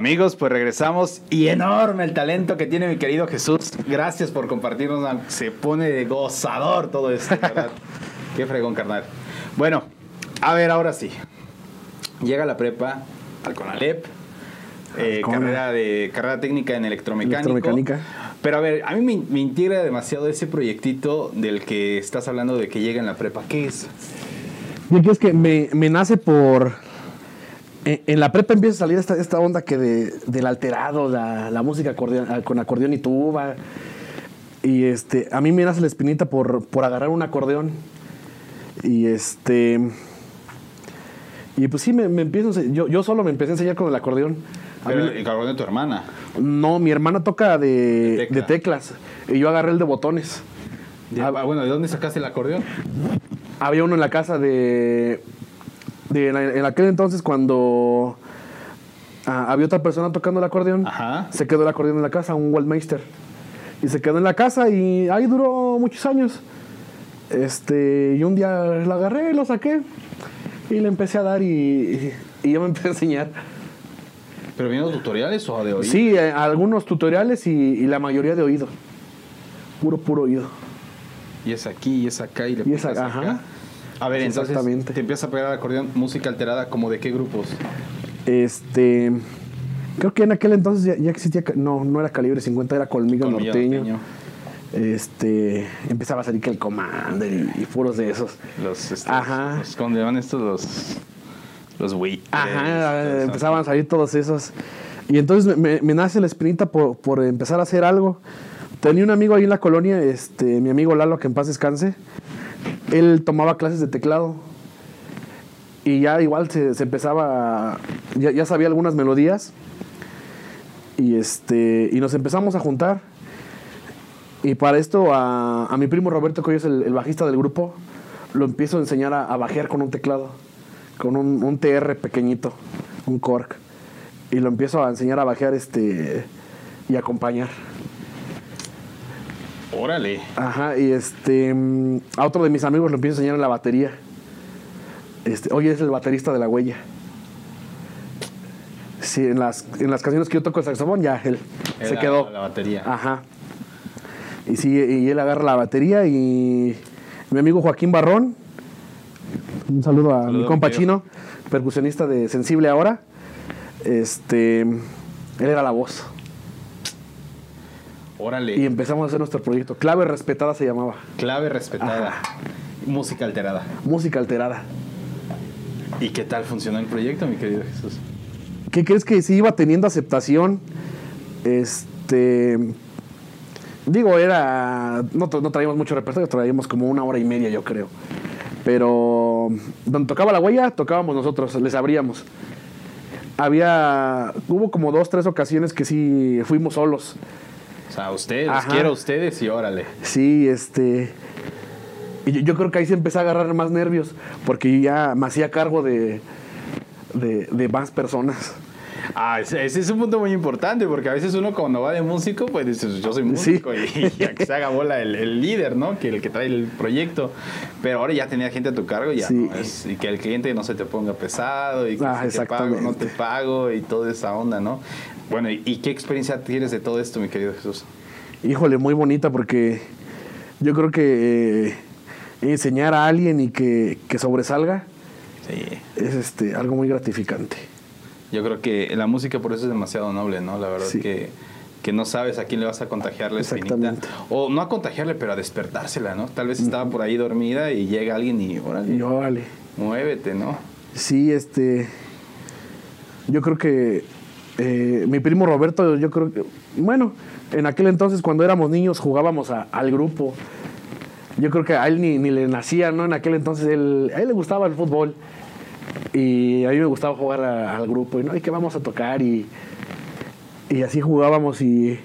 Speaker 1: Amigos, pues regresamos y enorme el talento que tiene mi querido Jesús. Gracias por compartirnos. Se pone de gozador todo esto, ¿verdad? Qué fregón, carnal. Bueno, a ver, ahora sí. Llega la prepa al CONALEP, eh,
Speaker 2: Cona.
Speaker 1: carrera, de, carrera técnica en electromecánico.
Speaker 2: Electromecánica.
Speaker 1: Pero a ver, a mí me, me integra demasiado ese proyectito del que estás hablando de que llega en la prepa. ¿Qué es?
Speaker 2: Yo creo es que me, me nace por. En, en la prepa empieza a salir esta, esta onda que de, del alterado, la, la música acordeón- ah, con acordeón y tuba. Y este, a mí me nace la espinita por, por agarrar un acordeón. Y este. Y pues sí, me, me empiezo. Yo, yo solo me empecé a enseñar con el acordeón.
Speaker 1: Pero
Speaker 2: mí-
Speaker 1: el cabrón de tu hermana.
Speaker 2: no, mi hermana toca de,
Speaker 1: De
Speaker 2: de,
Speaker 1: tecla.
Speaker 2: teclas. Y yo agarré el de botones.
Speaker 1: De- ah, bueno, ¿de dónde sacaste el acordeón?
Speaker 2: Había uno en la casa de. De la- en aquel entonces, cuando ah, había otra persona tocando el acordeón,
Speaker 1: Ajá.
Speaker 2: se quedó el acordeón en la casa, un Waldmeister. Y se quedó en la casa y ahí duró muchos años. Este, y un día lo agarré, lo saqué y le empecé a dar y, y yo me empecé a enseñar.
Speaker 1: ¿Pero viendo tutoriales o de oír?
Speaker 2: Sí, eh, algunos tutoriales y, y la mayoría de oído. Puro, puro oído.
Speaker 1: Y es aquí, y es acá, y le
Speaker 2: Y es acá,
Speaker 1: acá.
Speaker 2: ajá.
Speaker 1: A ver, entonces
Speaker 2: Exactamente.
Speaker 1: te empiezas a pegar al acordeón, música alterada, ¿como de qué grupos?
Speaker 2: Este. Creo que en aquel entonces ya, ya existía. No, no era calibre 50, era colmillo,
Speaker 1: Colmillo
Speaker 2: norteño.
Speaker 1: norteño.
Speaker 2: Este. Empezaba a salir que el Commander y, y puros de esos.
Speaker 1: Los, este,
Speaker 2: Ajá.
Speaker 1: los- ¿Cómo llaman estos? Los... Los Wii.
Speaker 2: Ajá, empezaban a salir todos esos. Y entonces me, me nace la espinita por, por empezar a hacer algo. Tenía un amigo ahí en la colonia, este, mi amigo Lalo, que en paz descanse. Él tomaba clases de teclado. Y ya igual se, empezaba. Ya, ya sabía algunas melodías. Y este. Y nos empezamos a juntar. Y para esto a, a mi primo Roberto, que hoy es el, el bajista del grupo, lo empiezo a enseñar a, a bajear con un teclado, con un, un TR pequeñito, un cork. Y lo empiezo a enseñar a bajear este y acompañar.
Speaker 1: Órale.
Speaker 2: Ajá, y este mm, a otro de mis amigos lo empiezo a enseñar en la batería. Este, hoy es el baterista de la huella. Sí, en las, en las canciones que yo toco el saxofón, ya él se quedó.
Speaker 1: La batería.
Speaker 2: Ajá. Y sí, y él agarra la batería y mi amigo Joaquín Barrón, un saludo a mi compa chino, percusionista de Sensible ahora. Este, él era la voz.
Speaker 1: Órale.
Speaker 2: Y empezamos a hacer nuestro proyecto. Clave respetada se llamaba.
Speaker 1: Clave respetada. Música alterada.
Speaker 2: Música alterada.
Speaker 1: ¿Y qué tal funcionó el proyecto, mi querido Jesús?
Speaker 2: ¿Qué crees que sí iba teniendo aceptación? Este. Digo, era. No, no traíamos mucho repertorio, traíamos como una hora y media, yo creo. Pero. Donde tocaba la huella, tocábamos nosotros, les abríamos. Había. Hubo como dos, tres ocasiones que sí fuimos solos.
Speaker 1: O sea, ustedes, los
Speaker 2: Ajá.
Speaker 1: quiero a ustedes y órale.
Speaker 2: Sí, este. Y yo, yo creo que ahí se empecé a agarrar más nervios, porque yo ya me hacía cargo de, de, de más personas.
Speaker 1: Ah, ese, ese es un punto muy importante, porque a veces uno cuando va de músico, pues dices, yo soy músico y, y a que se haga bola el, el líder, ¿no? Que el que trae el proyecto. Pero ahora ya tenía gente a tu cargo, ya
Speaker 2: Sí.
Speaker 1: no es- y que el cliente no se te ponga pesado, y que
Speaker 2: Ah,
Speaker 1: si te pago, no te pago, y toda esa onda, ¿no? Bueno, ¿y, y qué experiencia tienes de todo esto, mi querido Jesús?
Speaker 2: Híjole, muy bonita porque yo creo que eh, enseñar a alguien y que, que sobresalga
Speaker 1: Sí.
Speaker 2: es este, algo muy gratificante.
Speaker 1: Yo creo que la música por eso es demasiado noble, ¿no? La verdad
Speaker 2: Sí.
Speaker 1: que, que no sabes a quién le vas a contagiar la espinita. O no a contagiarle, pero a despertársela, ¿no? Tal vez estaba por ahí dormida y llega alguien y, órale,
Speaker 2: Y órale.
Speaker 1: muévete, ¿no?
Speaker 2: Sí, este. Yo creo que eh, mi primo Roberto, yo creo que. Bueno, en aquel entonces, cuando éramos niños, jugábamos al grupo. Yo creo que a él ni, ni le nacía, ¿no? En aquel entonces, él, a él le gustaba el fútbol. Y a mí me gustaba jugar al grupo. Y no, ¿y qué vamos a tocar? Y, y así jugábamos. Y,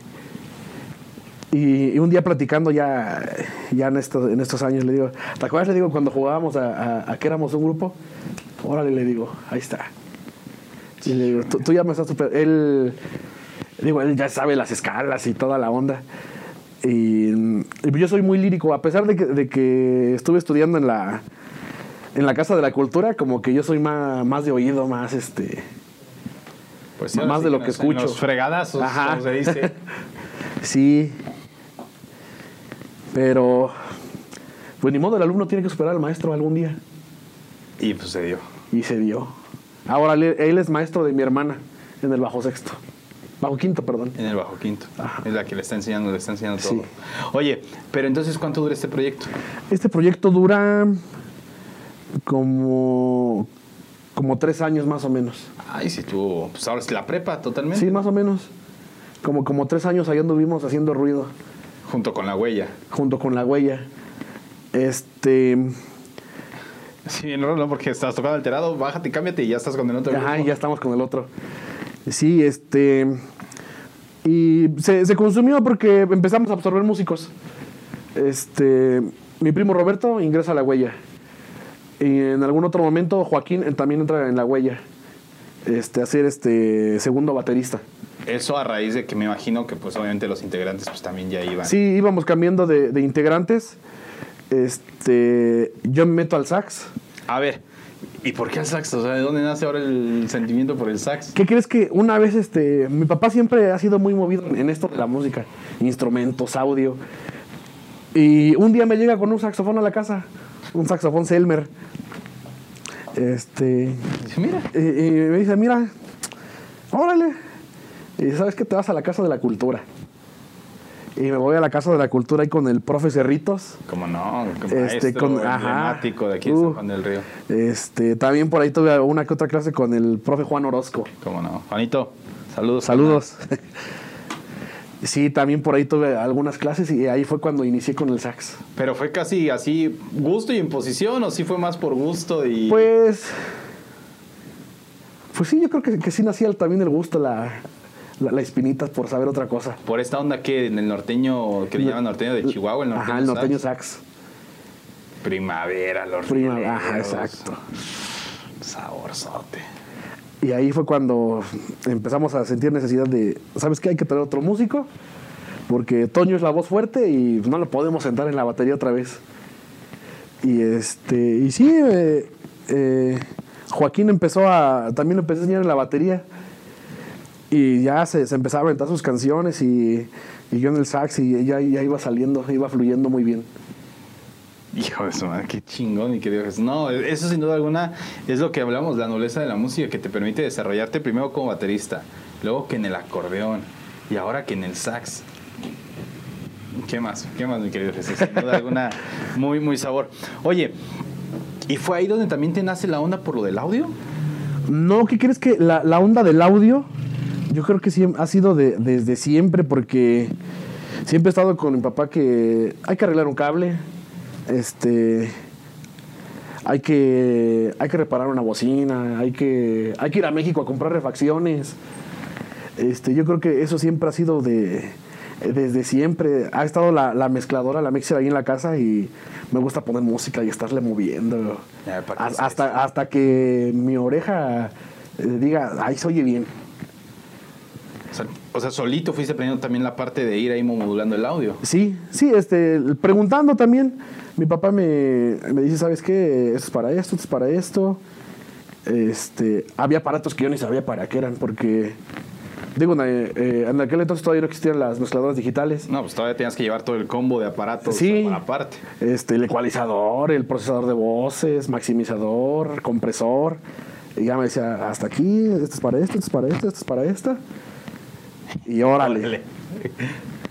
Speaker 2: y, un día platicando ya, ya en, estos, en estos años, le digo, ¿te acuerdas? Le digo, cuando jugábamos a que éramos un grupo. Órale, le digo, ahí está. Y le digo, tú, tú ya me estás super... Él, digo, él ya sabe las escalas y toda la onda. Y, y yo soy muy lírico, a pesar de que, de que estuve estudiando en la, en la Casa de la Cultura, como que yo soy más, más de oído, más este...
Speaker 1: Pues sí,
Speaker 2: Más
Speaker 1: sí
Speaker 2: de lo que
Speaker 1: los-
Speaker 2: escucho.
Speaker 1: Los fregadazos,
Speaker 2: Ajá.
Speaker 1: como se dice.
Speaker 2: Sí. Pero, pues ni modo, el alumno tiene que superar al maestro algún día.
Speaker 1: y pues se dio.
Speaker 2: Y se dio. Ahora él es maestro de mi hermana en el bajo sexto. Bajo quinto, perdón.
Speaker 1: En el bajo quinto.
Speaker 2: Ajá.
Speaker 1: Es la que le está enseñando, le está enseñando
Speaker 2: Sí.
Speaker 1: todo. Oye, pero entonces, ¿cuánto dura este proyecto?
Speaker 2: Este proyecto dura como, como tres años más o menos.
Speaker 1: Ay, si tú, pues ahora es la prepa totalmente.
Speaker 2: Sí, más o menos. Como, como tres años ahí anduvimos haciendo ruido
Speaker 1: Junto con la huella.
Speaker 2: junto con la huella. Este.
Speaker 1: Sí, no, no, porque estás tocando alterado, bájate, cámbiate y ya estás con el otro.
Speaker 2: Ajá, ya estamos con el otro. Sí, este. Y se, se consumió porque empezamos a absorber músicos. Este. Mi primo Roberto ingresa a la huella. Y en algún otro momento Joaquín eh, también entra en la huella. Este, a ser este segundo baterista.
Speaker 1: Eso a raíz de que me imagino que pues obviamente los integrantes pues también ya iban.
Speaker 2: Sí, íbamos cambiando de, de integrantes. Este. Yo me meto al sax.
Speaker 1: A ver, ¿y por qué el sax? O sea, ¿de dónde nace ahora el sentimiento por el sax?
Speaker 2: ¿Qué crees que una vez este mi papá siempre ha sido muy movido en esto de la música, instrumentos, audio. Y un día me llega con un saxofón a la casa, un saxofón Selmer. Este
Speaker 1: mira,
Speaker 2: y, y me dice, "Mira, órale." Y sabes que te vas a la casa de la cultura. Y me voy a la casa de la cultura ahí con el profe Cerritos.
Speaker 1: como no, como
Speaker 2: Este, con-
Speaker 1: emblemático de aquí de San
Speaker 2: Uh.
Speaker 1: Juan del Río.
Speaker 2: Este, también por ahí tuve una que otra clase con el profe Juan Orozco.
Speaker 1: Como no. Juanito, saludos.
Speaker 2: Saludos. Sí, también por ahí tuve algunas clases y ahí fue cuando inicié con el sax.
Speaker 1: Pero fue casi así, gusto y imposición, o sí fue más por gusto y.
Speaker 2: Pues. Pues sí, yo creo que, que sí nacía también el gusto, la, la, la espinita por saber otra cosa.
Speaker 1: Por esta onda que en el norteño, que le llaman norteño de Chihuahua, el norteño.
Speaker 2: Ajá, el norteño
Speaker 1: sax.
Speaker 2: sax.
Speaker 1: Primavera, los
Speaker 2: Prima,
Speaker 1: rieleros.
Speaker 2: ajá, exacto.
Speaker 1: Saborzote.
Speaker 2: Y ahí fue cuando empezamos a sentir necesidad de, ¿sabes qué? Hay que traer otro músico, porque Toño es la voz fuerte y no lo podemos sentar en la batería otra vez. Y este, y sí, eh, eh, Joaquín empezó a, también empezó a enseñar en la batería. Y ya se, se empezaba a aventar sus canciones y, y yo en el sax y ya, ya iba saliendo, iba fluyendo muy bien.
Speaker 1: Hijo de su madre, qué chingón, mi querido Jesús. No, eso sin duda alguna es lo que hablamos, la nobleza de la música que te permite desarrollarte primero como baterista, luego que en el acordeón y ahora que en el sax. ¿Qué más? ¿Qué más, mi querido Jesús? Sin duda alguna, muy, muy sabor. Oye, ¿y fue ahí donde también te nace la onda por lo del audio?
Speaker 2: No, ¿qué crees que la, la onda del audio? Yo creo que siem- ha sido de- desde siempre porque siempre he estado con mi papá que hay que arreglar un cable, este, hay que, hay que reparar una bocina, hay que, hay que ir a México a comprar refacciones. Este, yo creo que eso siempre ha sido de, desde siempre. Ha estado la, la mezcladora, la mixer ahí en la casa y me gusta poner música y estarle moviendo.
Speaker 1: Ya, ¿para qué
Speaker 2: Has-
Speaker 1: es
Speaker 2: Hasta, hasta que mi oreja eh, diga, ay, se oye bien.
Speaker 1: O sea, solito fuiste aprendiendo también la parte de ir ahí modulando el audio.
Speaker 2: Sí, sí, este, preguntando también. Mi papá me, me dice, ¿sabes qué? Esto es para esto, esto es para esto. Este, había aparatos que yo ni sabía para qué eran, porque, digo, en, eh, en aquel entonces todavía no existían las mezcladoras digitales.
Speaker 1: No, pues todavía tenías que llevar todo el combo de aparatos
Speaker 2: Sí.
Speaker 1: aparte.
Speaker 2: Este, el ecualizador, el procesador de voces, maximizador, compresor. Y ya me decía, hasta aquí, esto es para esto, esto es para esto, esto es para esta. Y órale.
Speaker 1: Órale.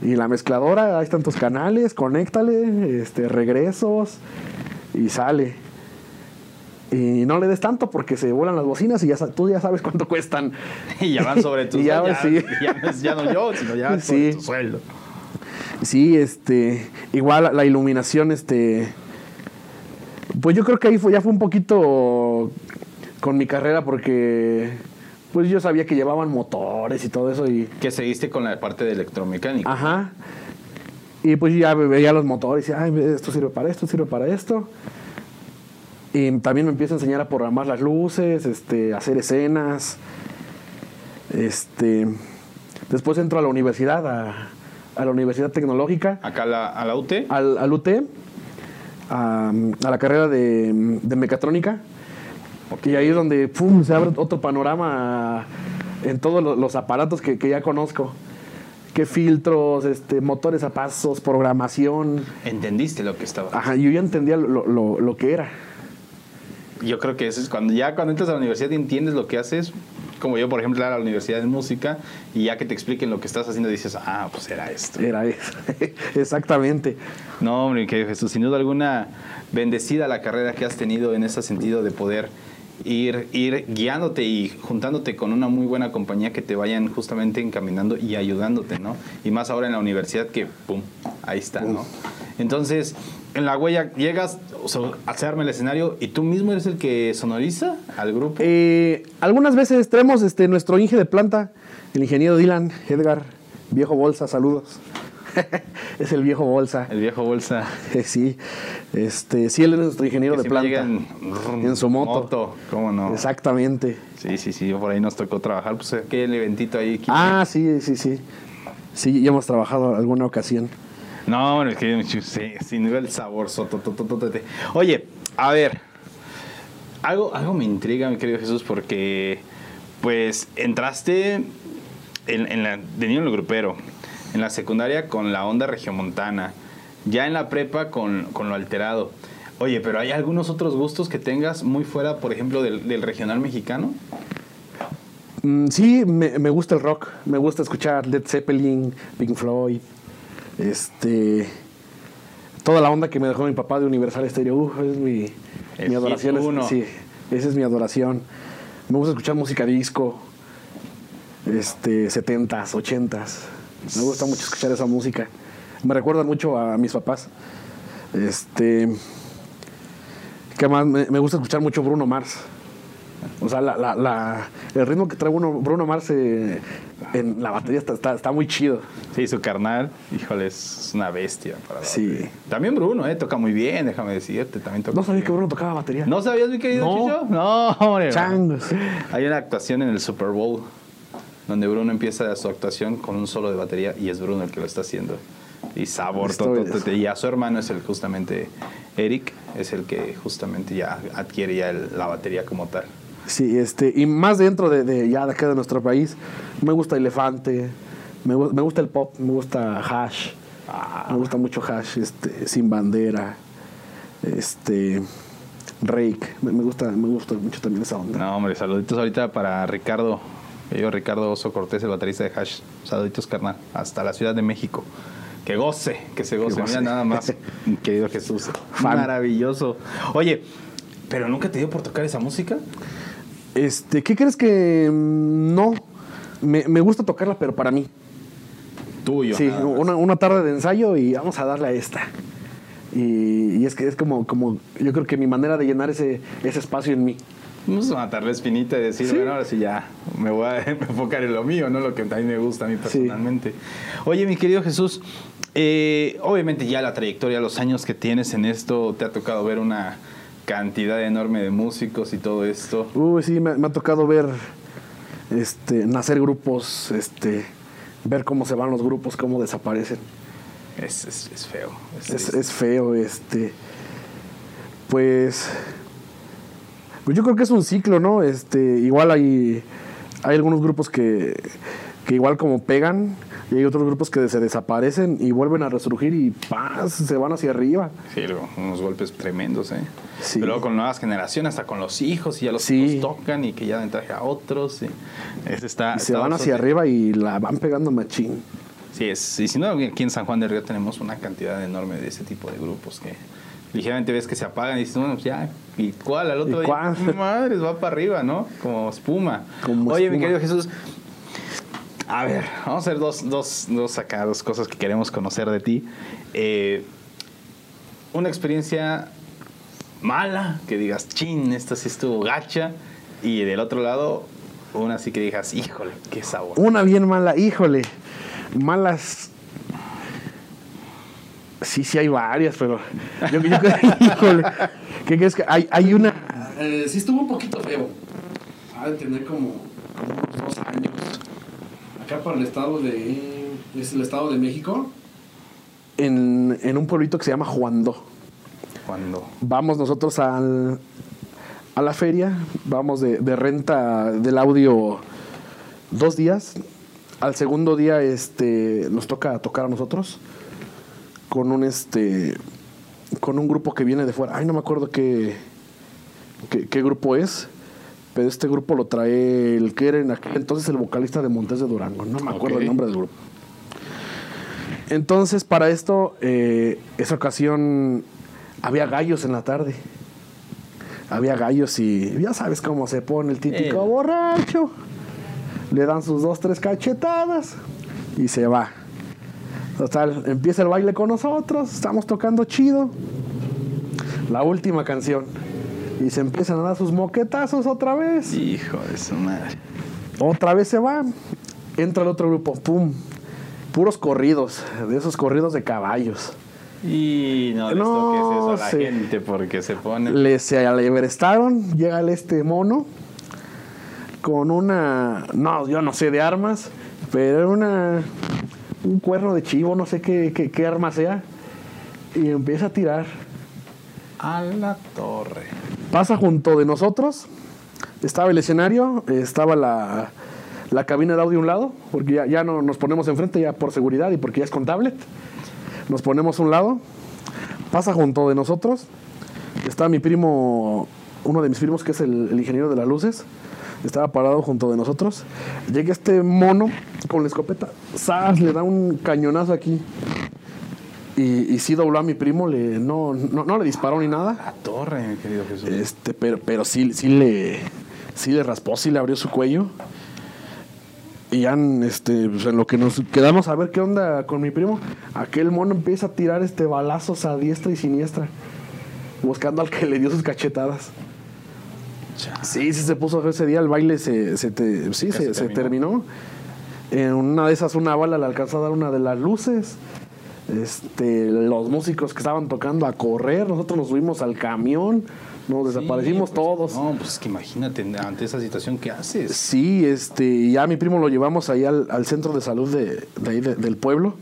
Speaker 2: Y la mezcladora, hay tantos canales, conéctale, este, regresos y sale. Y no le des tanto porque se vuelan las bocinas y ya tú ya sabes cuánto cuestan.
Speaker 1: Y ya van sobre tu
Speaker 2: Y ya, sí.
Speaker 1: ya no es- ya no yo, sino ya
Speaker 2: Sí.
Speaker 1: sobre tu sueldo.
Speaker 2: Sí, este, igual la iluminación, este, pues yo creo que ahí fue, ya fue un poquito con mi carrera porque, pues yo sabía que llevaban motores y todo eso y,
Speaker 1: Que seguiste con la parte de electromecánica.
Speaker 2: ajá, y pues ya veía los motores y, ay, esto sirve para esto, sirve para esto. Y también me empieza a enseñar a programar las luces, este, hacer escenas, este, después entro a la universidad, a, a la Universidad Tecnológica
Speaker 1: Acá la, a la UT.
Speaker 2: al, al UT, a, a la carrera de, de mecatrónica. Y ahí es donde pum, se abre otro panorama en todos lo- los aparatos que, que ya conozco. Que filtros, este, motores a pasos, programación.
Speaker 1: Entendiste lo que estaba.
Speaker 2: Ajá, yo ya entendía lo, lo- lo que era.
Speaker 1: Yo creo que eso es cuando ya cuando entras a la universidad y entiendes lo que haces, como yo por ejemplo a la universidad de música y ya que te expliquen lo que estás haciendo dices, ah, pues era esto.
Speaker 2: Era eso. Exactamente.
Speaker 1: No, hombre, querido Jesús, sin duda alguna bendecida la carrera que has tenido en ese sentido de poder ir, ir guiándote y juntándote con una muy buena compañía que te vayan justamente encaminando y ayudándote, ¿no? Y más ahora en la universidad que, pum, ahí está, ¿no? Entonces, en la huella llegas o sea, a se arma el escenario y tú mismo eres el que sonoriza al grupo.
Speaker 2: Eh, algunas veces traemos este, nuestro Inge de planta, el ingeniero Dylan, Edgar, viejo bolsa, saludos. es el viejo bolsa.
Speaker 1: el viejo bolsa.
Speaker 2: Sí, este, sí, él es nuestro ingeniero
Speaker 1: que
Speaker 2: de planta.
Speaker 1: en,
Speaker 2: En su moto.
Speaker 1: ¿Cómo no?
Speaker 2: Exactamente.
Speaker 1: Sí, sí, sí, por ahí nos tocó trabajar, pues aquel eventito ahí.
Speaker 2: Ah, sí, sí, sí. Sí, ya hemos trabajado alguna ocasión.
Speaker 1: No, bueno, es que sí, sin nivel sabor. sototototote. Oye, a ver. Algo, algo me intriga, mi querido Jesús, porque pues entraste en, en la, de niño en el grupero, en la secundaria con la onda regiomontana, ya en la prepa con, con lo alterado. Oye, pero ¿hay algunos otros gustos que tengas muy fuera, por ejemplo, del, del regional mexicano?
Speaker 2: Mm, sí, me, me gusta el rock. Me gusta escuchar Led Zeppelin, Pink Floyd. Este. Toda la onda que me dejó mi papá de Universal Stereo. Uf, es mi,
Speaker 1: El
Speaker 2: mi adoración. es- sí, esa es mi adoración. Me gusta escuchar música disco. Este, 70s, 80s. Me gusta mucho escuchar esa música. Me recuerda mucho a mis papás. Este. ¿Qué más? Me, me gusta escuchar mucho Bruno Mars. O sea, la, la- la- el ritmo que trae Bruno, Bruno Mars eh, en la batería está, está, está muy chido.
Speaker 1: Sí, su carnal, híjole, es una bestia. Para la
Speaker 2: Sí.
Speaker 1: batería. También Bruno, ¿eh? Toca muy bien, déjame decirte. También toca
Speaker 2: No sabía
Speaker 1: bien.
Speaker 2: que Bruno tocaba batería.
Speaker 1: ¿No sabías, mi querido
Speaker 2: No.
Speaker 1: Chicho? No, hombre.
Speaker 2: Changos.
Speaker 1: Hay una actuación en el Super Bowl donde Bruno empieza su actuación con un solo de batería y es Bruno el que lo está haciendo. Y sabor,
Speaker 2: Esto
Speaker 1: to-
Speaker 2: es.
Speaker 1: to- to- y a su hermano es el justamente Eric, es el que justamente ya adquiere ya el- la batería como tal.
Speaker 2: Sí, este, y más dentro de, de ya de acá de nuestro país, me gusta Elefante, me, me gusta el pop, me gusta Hash, me gusta mucho Hash, este, Sin Bandera, este, Rake, me, me gusta, me gusta mucho también esa onda.
Speaker 1: No, hombre, saluditos ahorita para Ricardo, yo Ricardo Oso Cortés, el baterista de Hash. Saluditos, carnal, hasta la Ciudad de México. Que goce, que se goce.
Speaker 2: Que
Speaker 1: Mira nada más, querido Jesús.
Speaker 2: Fan.
Speaker 1: Maravilloso. Oye, ¿pero nunca te dio por tocar esa música?
Speaker 2: Este, ¿qué crees que mm, no? Me, me gusta tocarla, pero para mí.
Speaker 1: Tuyo.
Speaker 2: Sí, una, una tarde de ensayo y vamos a darle a esta. Y, y es que es como, como, yo creo que mi manera de llenar ese, ese espacio en mí.
Speaker 1: Vamos a matar la espinita y decir,
Speaker 2: Sí.
Speaker 1: bueno, ahora sí ya me voy a enfocar en lo mío, ¿no? Lo que también me gusta a mí personalmente. Oye, mi querido Jesús, eh, obviamente ya la trayectoria, los años que tienes en esto, te ha tocado ver una cantidad enorme de músicos y todo esto.
Speaker 2: Uy, sí, me, me ha tocado ver este, nacer grupos, este, ver cómo se van los grupos, cómo desaparecen.
Speaker 1: Es, es, es feo. Es,
Speaker 2: es feo, este. Pues. Pues yo creo que es un ciclo, ¿no? Este, igual hay, hay algunos grupos que, que igual como pegan, y hay otros grupos que se desaparecen y vuelven a resurgir y ¡paz! se van hacia arriba.
Speaker 1: Sí, unos golpes tremendos, ¿eh?
Speaker 2: Sí.
Speaker 1: Pero luego con nuevas generaciones, hasta con los hijos, y ya los
Speaker 2: Sí.
Speaker 1: hijos tocan y que ya dan traje a otros. y ese está,
Speaker 2: Y se
Speaker 1: está
Speaker 2: van hacia arriba y la van pegando machín.
Speaker 1: Sí, es, y si no, aquí en San Juan del Río tenemos una cantidad enorme de ese tipo de grupos que ligeramente ves que se apagan y dices, bueno, pues ya, ¿y cuál? Al otro
Speaker 2: ¿Y
Speaker 1: día, madres, va para arriba, ¿no? Como espuma.
Speaker 2: Como
Speaker 1: Oye, mi querido Jesús, a ver, vamos a hacer dos, dos, dos acá, dos cosas que queremos conocer de ti. Eh, una experiencia mala, que digas, chin, esta sí estuvo gacha, y del otro lado, una así que digas, híjole, qué sabor.
Speaker 2: Una bien mala, híjole. Malas. Sí, sí hay varias, pero. Yo, yo creo híjole. ¿Qué crees que hay, hay una. Eh, sí estuvo un poquito feo. Ha de tener como, como unos dos años. Acá para el estado de. Es el estado de México. En, en un pueblito que se llama Juandó.
Speaker 1: Cuando
Speaker 2: Vamos nosotros al, a la feria, vamos de, de renta del audio dos días. Al segundo día este, nos toca tocar a nosotros con un este con un grupo que viene de fuera. Ay, no me acuerdo qué, qué, qué grupo es, pero este grupo lo trae el que era en aquel entonces el vocalista de Montes de Durango. No me acuerdo el nombre del grupo. Entonces, para esto, eh, esa ocasión había gallos en la tarde. Había gallos y ya sabes cómo se pone el típico
Speaker 1: Eh.
Speaker 2: borracho. Le dan sus dos, tres cachetadas y se va. Total, empieza el baile con nosotros, estamos tocando chido. La última canción. Y se empiezan a dar sus moquetazos otra vez.
Speaker 1: Hijo de su madre.
Speaker 2: Otra vez se va. Entra el otro grupo, pum. Puros corridos, de esos corridos de caballos.
Speaker 1: Y no les toques eso a la
Speaker 2: sí.
Speaker 1: gente porque se ponen.
Speaker 2: Le se alebrestaron, llega este mono con una, no, yo no sé de armas, pero una, un cuerno de chivo, no sé qué, qué, qué arma sea, y empieza a tirar.
Speaker 1: A la torre.
Speaker 2: Pasa junto de nosotros, estaba el escenario, estaba la, la cabina de audio a un lado, porque ya, ya no nos ponemos enfrente ya por seguridad y porque ya es con tablet. Nos ponemos a un lado, pasa junto de nosotros, está mi primo, uno de mis primos que es el, el ingeniero de las luces, estaba parado junto de nosotros. Llega este mono con la escopeta, ¡zas! le da un cañonazo aquí. Y, y sí dobló a mi primo, le, no, no, no le disparó ni nada.
Speaker 1: La torre, mi querido Jesús.
Speaker 2: Este, pero, pero sí, sí le, sí le raspó, sí le abrió su cuello. Y ya, en, este, pues, en lo que nos quedamos a ver qué onda con mi primo, aquel mono empieza a tirar este balazos a diestra y siniestra, buscando al que le dio sus cachetadas. Sí, sí se puso ese día, el baile se, se te- sí, se,
Speaker 1: terminó.
Speaker 2: En una de esas, una bala le alcanzó a dar una de las luces. Este, los músicos que estaban tocando a correr, nosotros nos subimos al camión, nos desaparecimos
Speaker 1: Sí, pues,
Speaker 2: todos.
Speaker 1: No, pues es que imagínate ante esa situación, ¿qué haces?
Speaker 2: Sí, este, ya mi primo lo llevamos ahí al, al centro de salud de, de ahí de- del pueblo.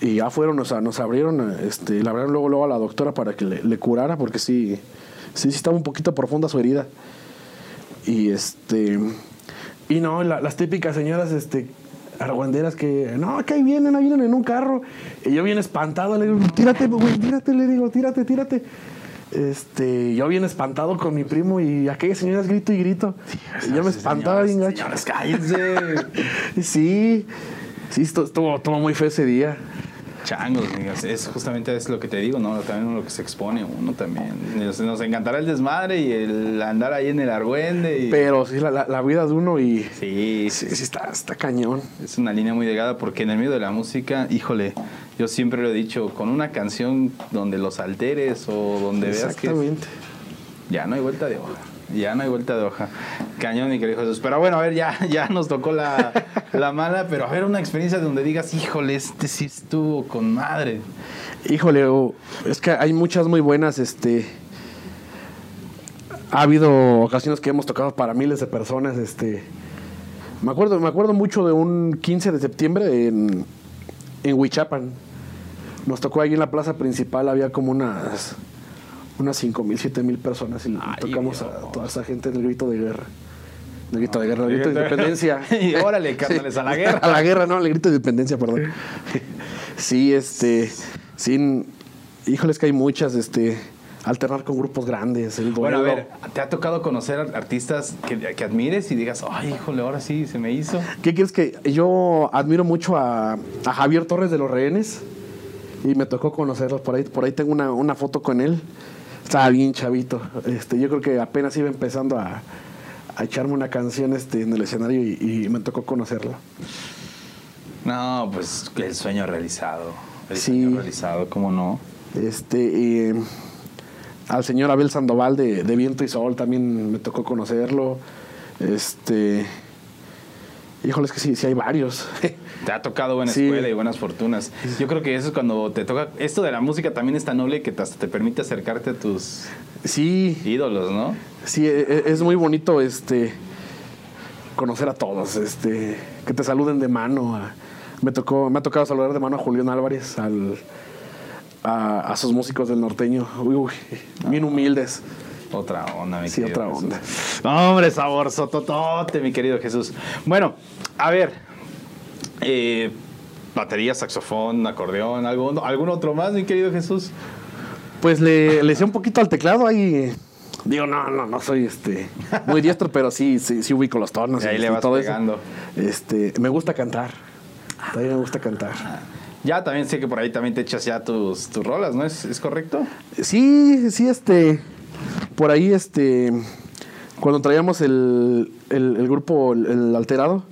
Speaker 2: Y ya fueron, o sea, nos abrieron, este, le abrieron luego, luego a la doctora para que le, le curara, porque sí, sí, sí estaba un poquito profunda su herida. Y este, y no, la- las típicas señoras, este, argüenderas que, no, que ahí vienen, ahí vienen en un carro. Y yo bien espantado, le digo, tírate, güey, tírate, le digo, tírate, tírate. Este, yo bien espantado con mi primo y aquellas señoras grito y grito. Y yo me espantaba bien gacho.
Speaker 1: Señoras, cállense.
Speaker 2: Sí, sí, estu- estuvo, estuvo muy feo ese día.
Speaker 1: Changos. Es justamente es lo que te digo, ¿no? También lo que se expone uno también. Nos, nos encantará el desmadre y el andar ahí en el argüende. Y...
Speaker 2: Pero sí, la, la- la vida de uno y.
Speaker 1: Sí,
Speaker 2: Sí, sí, está, está cañón.
Speaker 1: Es una línea muy delgada porque en el medio de la música, híjole, yo siempre lo he dicho, con una canción donde los alteres o donde veas que
Speaker 2: Exactamente.
Speaker 1: ya no hay vuelta de hoja. Ya no hay vuelta de hoja. Cañón, mi querido Jesús. Pero bueno, a ver, ya, ya nos tocó la, la mala, pero a ver, una experiencia donde digas, híjole, este sí estuvo con madre.
Speaker 2: Híjole, es que hay muchas muy buenas, este. ha habido ocasiones que hemos tocado para miles de personas. Este, me acuerdo, me acuerdo mucho de un 15 de septiembre en, en Huichapan. Nos tocó ahí en la plaza principal, había como unas unas 5 mil, 7 mil personas y
Speaker 1: Ay,
Speaker 2: tocamos
Speaker 1: Dios.
Speaker 2: a toda esa gente en el grito de guerra. El grito de guerra, el grito de independencia.
Speaker 1: y órale, carnales, a la guerra.
Speaker 2: a la guerra, no, el grito de independencia, perdón. sí, este, sin, híjoles que hay muchas, este, alternar con grupos grandes, el
Speaker 1: Bueno, a ver, ¿te ha tocado conocer artistas que, que admires y digas, ay, híjole, ahora sí se me hizo?
Speaker 2: ¿Qué quieres que yo admiro mucho a, a Javier Torres de los Rehenes y me tocó conocerlo por ahí, por ahí tengo una, una foto con él. Estaba bien chavito. Este, yo creo que apenas iba empezando a, a echarme una canción este, en el escenario y, y me tocó conocerlo.
Speaker 1: No, pues el sueño realizado. El
Speaker 2: Sí.
Speaker 1: sueño realizado, ¿cómo no?
Speaker 2: Este, y, eh, al señor Abel Sandoval de, de Viento y Sol también me tocó conocerlo. Este, híjoles que sí, sí hay varios.
Speaker 1: Te ha tocado buena
Speaker 2: Sí.
Speaker 1: escuela y buenas fortunas. Yo creo que eso es cuando te toca. Esto de la música también es tan noble que te- hasta te permite acercarte a tus
Speaker 2: sí,
Speaker 1: ídolos, ¿no?
Speaker 2: Sí, e- e- es muy bonito este conocer a todos, este que te saluden de mano. me tocó, me ha tocado saludar de mano a Julián Álvarez, al, a, a sus músicos del norteño, uy, uy, bien humildes.
Speaker 1: Otra onda, mi
Speaker 2: Sí,
Speaker 1: querido
Speaker 2: otra
Speaker 1: Jesús.
Speaker 2: onda.
Speaker 1: Hombre, sabor sototote, mi querido Jesús. Bueno, a ver. Eh, batería, saxofón, acordeón, algún, algún otro más, mi querido Jesús.
Speaker 2: Pues le, le sé un poquito al teclado ahí. Digo, no, no, no soy este muy diestro, pero sí, sí, sí ubico los tonos
Speaker 1: Y ahí
Speaker 2: y,
Speaker 1: le vas
Speaker 2: todo
Speaker 1: pegando.
Speaker 2: eso. Este, me gusta cantar. También me gusta cantar.
Speaker 1: Ya también sé que por ahí también te echas ya tus, tus rolas, ¿no? ¿Es, es correcto?
Speaker 2: Sí, sí, este. Por ahí, este. Cuando traíamos el, el, el grupo el, el Alterado,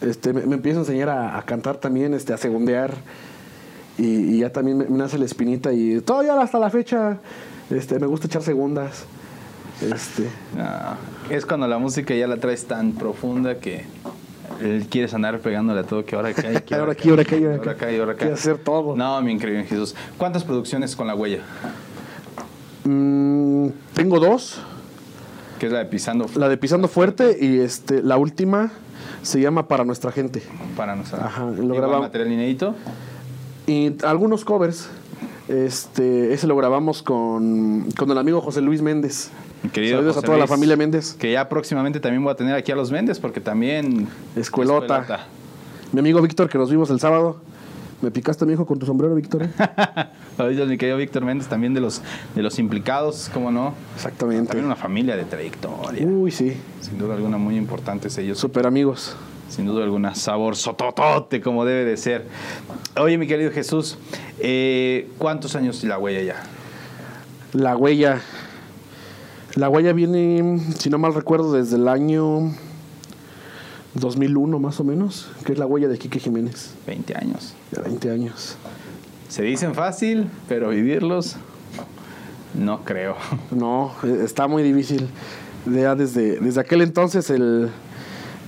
Speaker 2: este, me, me empiezo a enseñar a, a cantar también, este, a segundear. Y, y ya también me, me nace la espinita. Y todavía hasta la fecha, este, me gusta echar segundas. Este.
Speaker 1: Ah, es cuando la música ya la traes tan profunda que eh, quieres andar pegándole a todo que ahora acá y que
Speaker 2: Ahora aquí, ahora acá, ahora
Speaker 1: ahora
Speaker 2: acá.
Speaker 1: acá y ahora acá.
Speaker 2: Quiero hacer todo.
Speaker 1: No, mi increíble Jesús. ¿Cuántas producciones con la huella?
Speaker 2: Mm, tengo dos.
Speaker 1: Que es la de Pisando
Speaker 2: La de Pisando Fuerte y este, la última se llama Para Nuestra Gente.
Speaker 1: para nosotros.
Speaker 2: Ajá, lo grabamos.
Speaker 1: material inédito.
Speaker 2: Y algunos covers. Este, ese lo grabamos con, con el amigo José Luis Méndez.
Speaker 1: Querido
Speaker 2: Saludos a toda la familia Méndez.
Speaker 1: Que ya próximamente también voy a tener aquí a los Méndez porque también...
Speaker 2: Escuelota. Mi amigo Víctor, que nos vimos el sábado. Me picaste, mi hijo, con tu sombrero, Víctor.
Speaker 1: Ahorita mi querido Víctor Méndez también de los, de los implicados, ¿cómo no?
Speaker 2: Exactamente.
Speaker 1: También una familia de trayectoria.
Speaker 2: Uy, sí.
Speaker 1: Sin duda alguna muy importantes ellos.
Speaker 2: Super amigos.
Speaker 1: Sin duda alguna, sabor sototote como debe de ser. Oye, mi querido Jesús, eh, ¿cuántos años la huella ya?
Speaker 2: La huella. La huella viene, si no mal recuerdo, desde el año 2001 más o menos, que es la huella de Quique Jiménez.
Speaker 1: 20 años.
Speaker 2: De 20 años.
Speaker 1: Se dicen fácil, pero vivirlos, no creo.
Speaker 2: No, eh, está muy difícil. Ya desde, desde aquel entonces el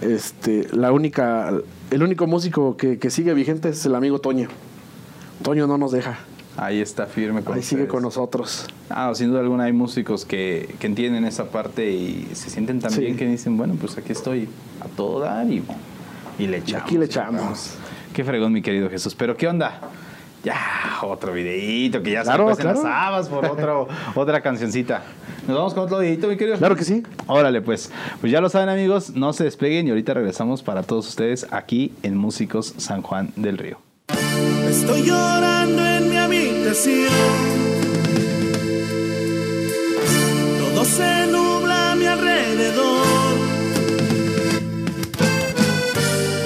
Speaker 2: este la única el único músico que, que sigue vigente es el amigo Toño. Toño no nos deja.
Speaker 1: Ahí está firme con
Speaker 2: Ahí sigue con nosotros.
Speaker 1: Ah, sin duda alguna hay músicos que, que entienden esa parte y se sienten tan
Speaker 2: Sí.
Speaker 1: bien que dicen, bueno, pues aquí estoy a todo dar y, y le echamos.
Speaker 2: aquí le echamos.
Speaker 1: Qué fregón, mi querido Jesús. Pero, ¿qué onda? Ya, otro videíto que ya
Speaker 2: Claro,
Speaker 1: se
Speaker 2: claro.
Speaker 1: las habas por otro, otra cancioncita. ¿Nos vamos con otro videíto, mi querido?
Speaker 2: Claro que sí.
Speaker 1: Órale, pues. Pues ya lo saben, amigos, no se despeguen y ahorita regresamos para todos ustedes aquí en Músicos San Juan del Río.
Speaker 3: Estoy llorando en Todo se nubla a mi alrededor.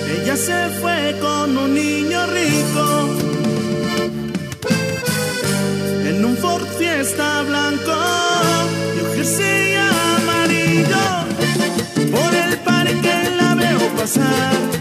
Speaker 3: Ella se fue con un niño rico. En un Ford Fiesta blanco y un amarillo. Por el parque la veo pasar.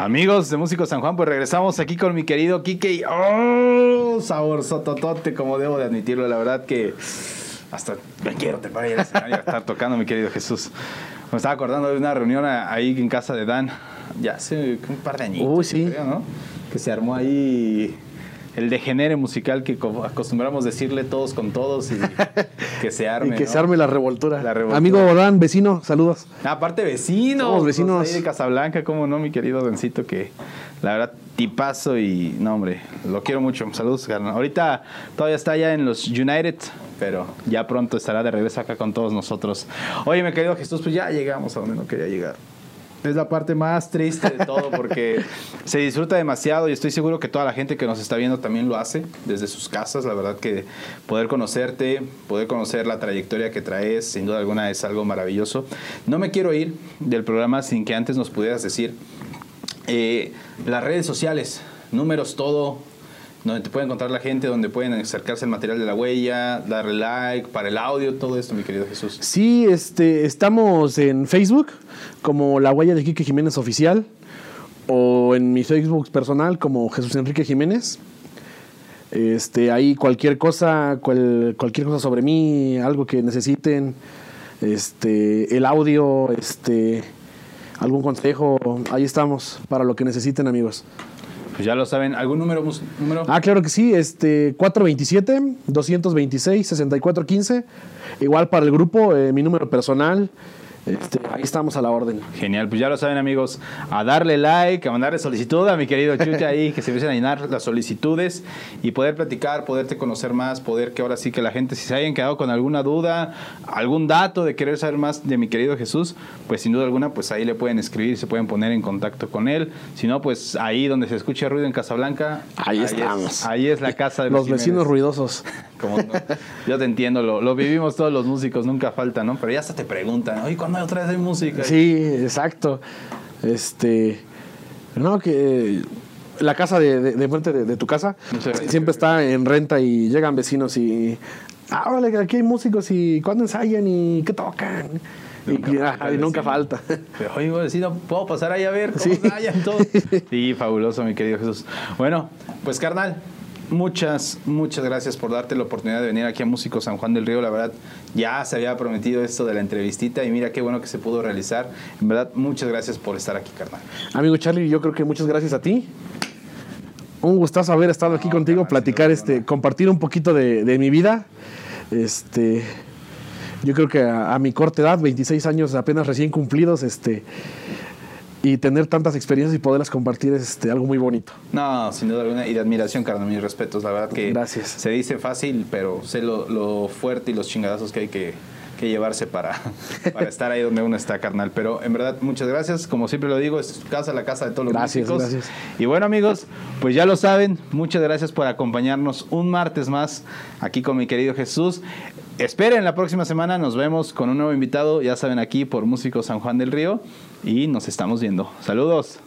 Speaker 1: Amigos de Músicos San Juan, pues regresamos aquí con mi querido Kike ¡oh! Sabor sototote, como debo de admitirlo. La verdad que hasta me quiero te escenario a estar tocando, mi querido Jesús. Me estaba acordando de una reunión ahí en casa de Dan, ya hace un par de añitos.
Speaker 2: Uy, sí.
Speaker 1: yo creo, ¿no? Que se armó ahí el degenere musical que co- acostumbramos decirle todos con todos y que se arme.
Speaker 2: y que
Speaker 1: ¿no?
Speaker 2: se arme la revoltura.
Speaker 1: La revoltura.
Speaker 2: Amigo Dan, vecino, saludos.
Speaker 1: Ah, Aparte vecinos.
Speaker 2: Somos vecinos.
Speaker 1: los ahí de Casablanca, cómo no, mi querido Dencito, que la verdad tipazo y no, hombre, lo quiero mucho. Saludos, carnal. Ahorita todavía está ya en los United, pero ya pronto estará de regreso acá con todos nosotros. Oye, mi querido Jesús, pues ya llegamos a donde no quería llegar. Es la parte más triste de todo porque se disfruta demasiado y estoy seguro que toda la gente que nos está viendo también lo hace desde sus casas. La verdad que poder conocerte, poder conocer la trayectoria que traes, sin duda alguna es algo maravilloso. No me quiero ir del programa sin que antes nos pudieras decir eh, las redes sociales, números, todo, donde te puede encontrar la gente, donde pueden acercarse al material de la huella, darle like para el audio, todo esto, mi querido Jesús.
Speaker 2: Sí, este, estamos en Facebook como La Huella de Quique Jiménez Oficial o en mi Facebook personal como Jesús Enrique Jiménez. Este, ahí cualquier cosa, cual- cualquier cosa sobre mí, algo que necesiten, este, el audio, este, algún consejo, ahí estamos para lo que necesiten, amigos.
Speaker 1: Pues ya lo saben, ¿algún número? número?
Speaker 2: Ah, claro que sí, este 427 226 6415. Igual para el grupo, eh, mi número personal. Este, ahí estamos a la orden.
Speaker 1: Genial, pues ya lo saben amigos, a darle like, a mandarle solicitud a mi querido Chucha ahí, que se empiecen a llenar las solicitudes y poder platicar, poderte conocer más, poder que ahora sí que la gente, si se hayan quedado con alguna duda, algún dato de querer saber más de mi querido Jesús, pues sin duda alguna, pues ahí le pueden escribir, se pueden poner en contacto con él. Si no, pues ahí donde se escuche ruido en Casablanca,
Speaker 2: Ahí
Speaker 1: es-
Speaker 2: estamos.
Speaker 1: ahí es la casa de
Speaker 2: Los vecinos ruidosos.
Speaker 1: Como no. Yo te entiendo, lo, lo vivimos todos los músicos, nunca falta, ¿no? Pero ya hasta te preguntan, oye, ¿cuándo otra vez hay música?
Speaker 2: Sí, exacto. Este. No, que. La casa de, de, de frente de, de tu casa siempre está en renta y llegan vecinos y. Ah, órale, aquí hay músicos y cuándo ensayan y qué tocan. Y-
Speaker 1: Nunca
Speaker 2: y,
Speaker 1: falta
Speaker 2: ajá,
Speaker 1: el
Speaker 2: y nunca
Speaker 1: vecino.
Speaker 2: falta.
Speaker 1: Pero, oye, vecino, ¿puedo pasar ahí a ver cómo
Speaker 2: Sí.
Speaker 1: vayan todos? Sí, fabuloso, mi querido Jesús. Bueno, pues carnal, muchas, muchas gracias por darte la oportunidad de venir aquí a Músico San Juan del Río. La verdad, ya se había prometido esto de la entrevistita y mira qué bueno que se pudo realizar. En verdad, muchas gracias por estar aquí, carnal.
Speaker 2: Amigo Charlie, yo creo que muchas gracias a ti. Un gustazo haber estado aquí contigo, platicar, este, compartir un poquito de, mi vida. Este, yo creo que a, a mi corta edad, 26 años apenas recién cumplidos, este, y tener tantas experiencias y poderlas compartir es este, algo muy bonito.
Speaker 1: No, sin duda alguna, y de admiración, carnal, mis respetos. La verdad que
Speaker 2: Gracias.
Speaker 1: se dice fácil, pero sé lo, lo fuerte y los chingadazos que hay que, que llevarse para, para estar ahí donde uno está, carnal. Pero en verdad, muchas gracias. Como siempre lo digo, es casa, la casa de todos los
Speaker 2: Gracias,
Speaker 1: músicos.
Speaker 2: gracias.
Speaker 1: Y bueno, amigos, pues ya lo saben. Muchas gracias por acompañarnos un martes más aquí con mi querido Jesús. Esperen la próxima semana, nos vemos con un nuevo invitado, ya saben, aquí por Músicos San Juan del Río. Y nos estamos viendo. Saludos.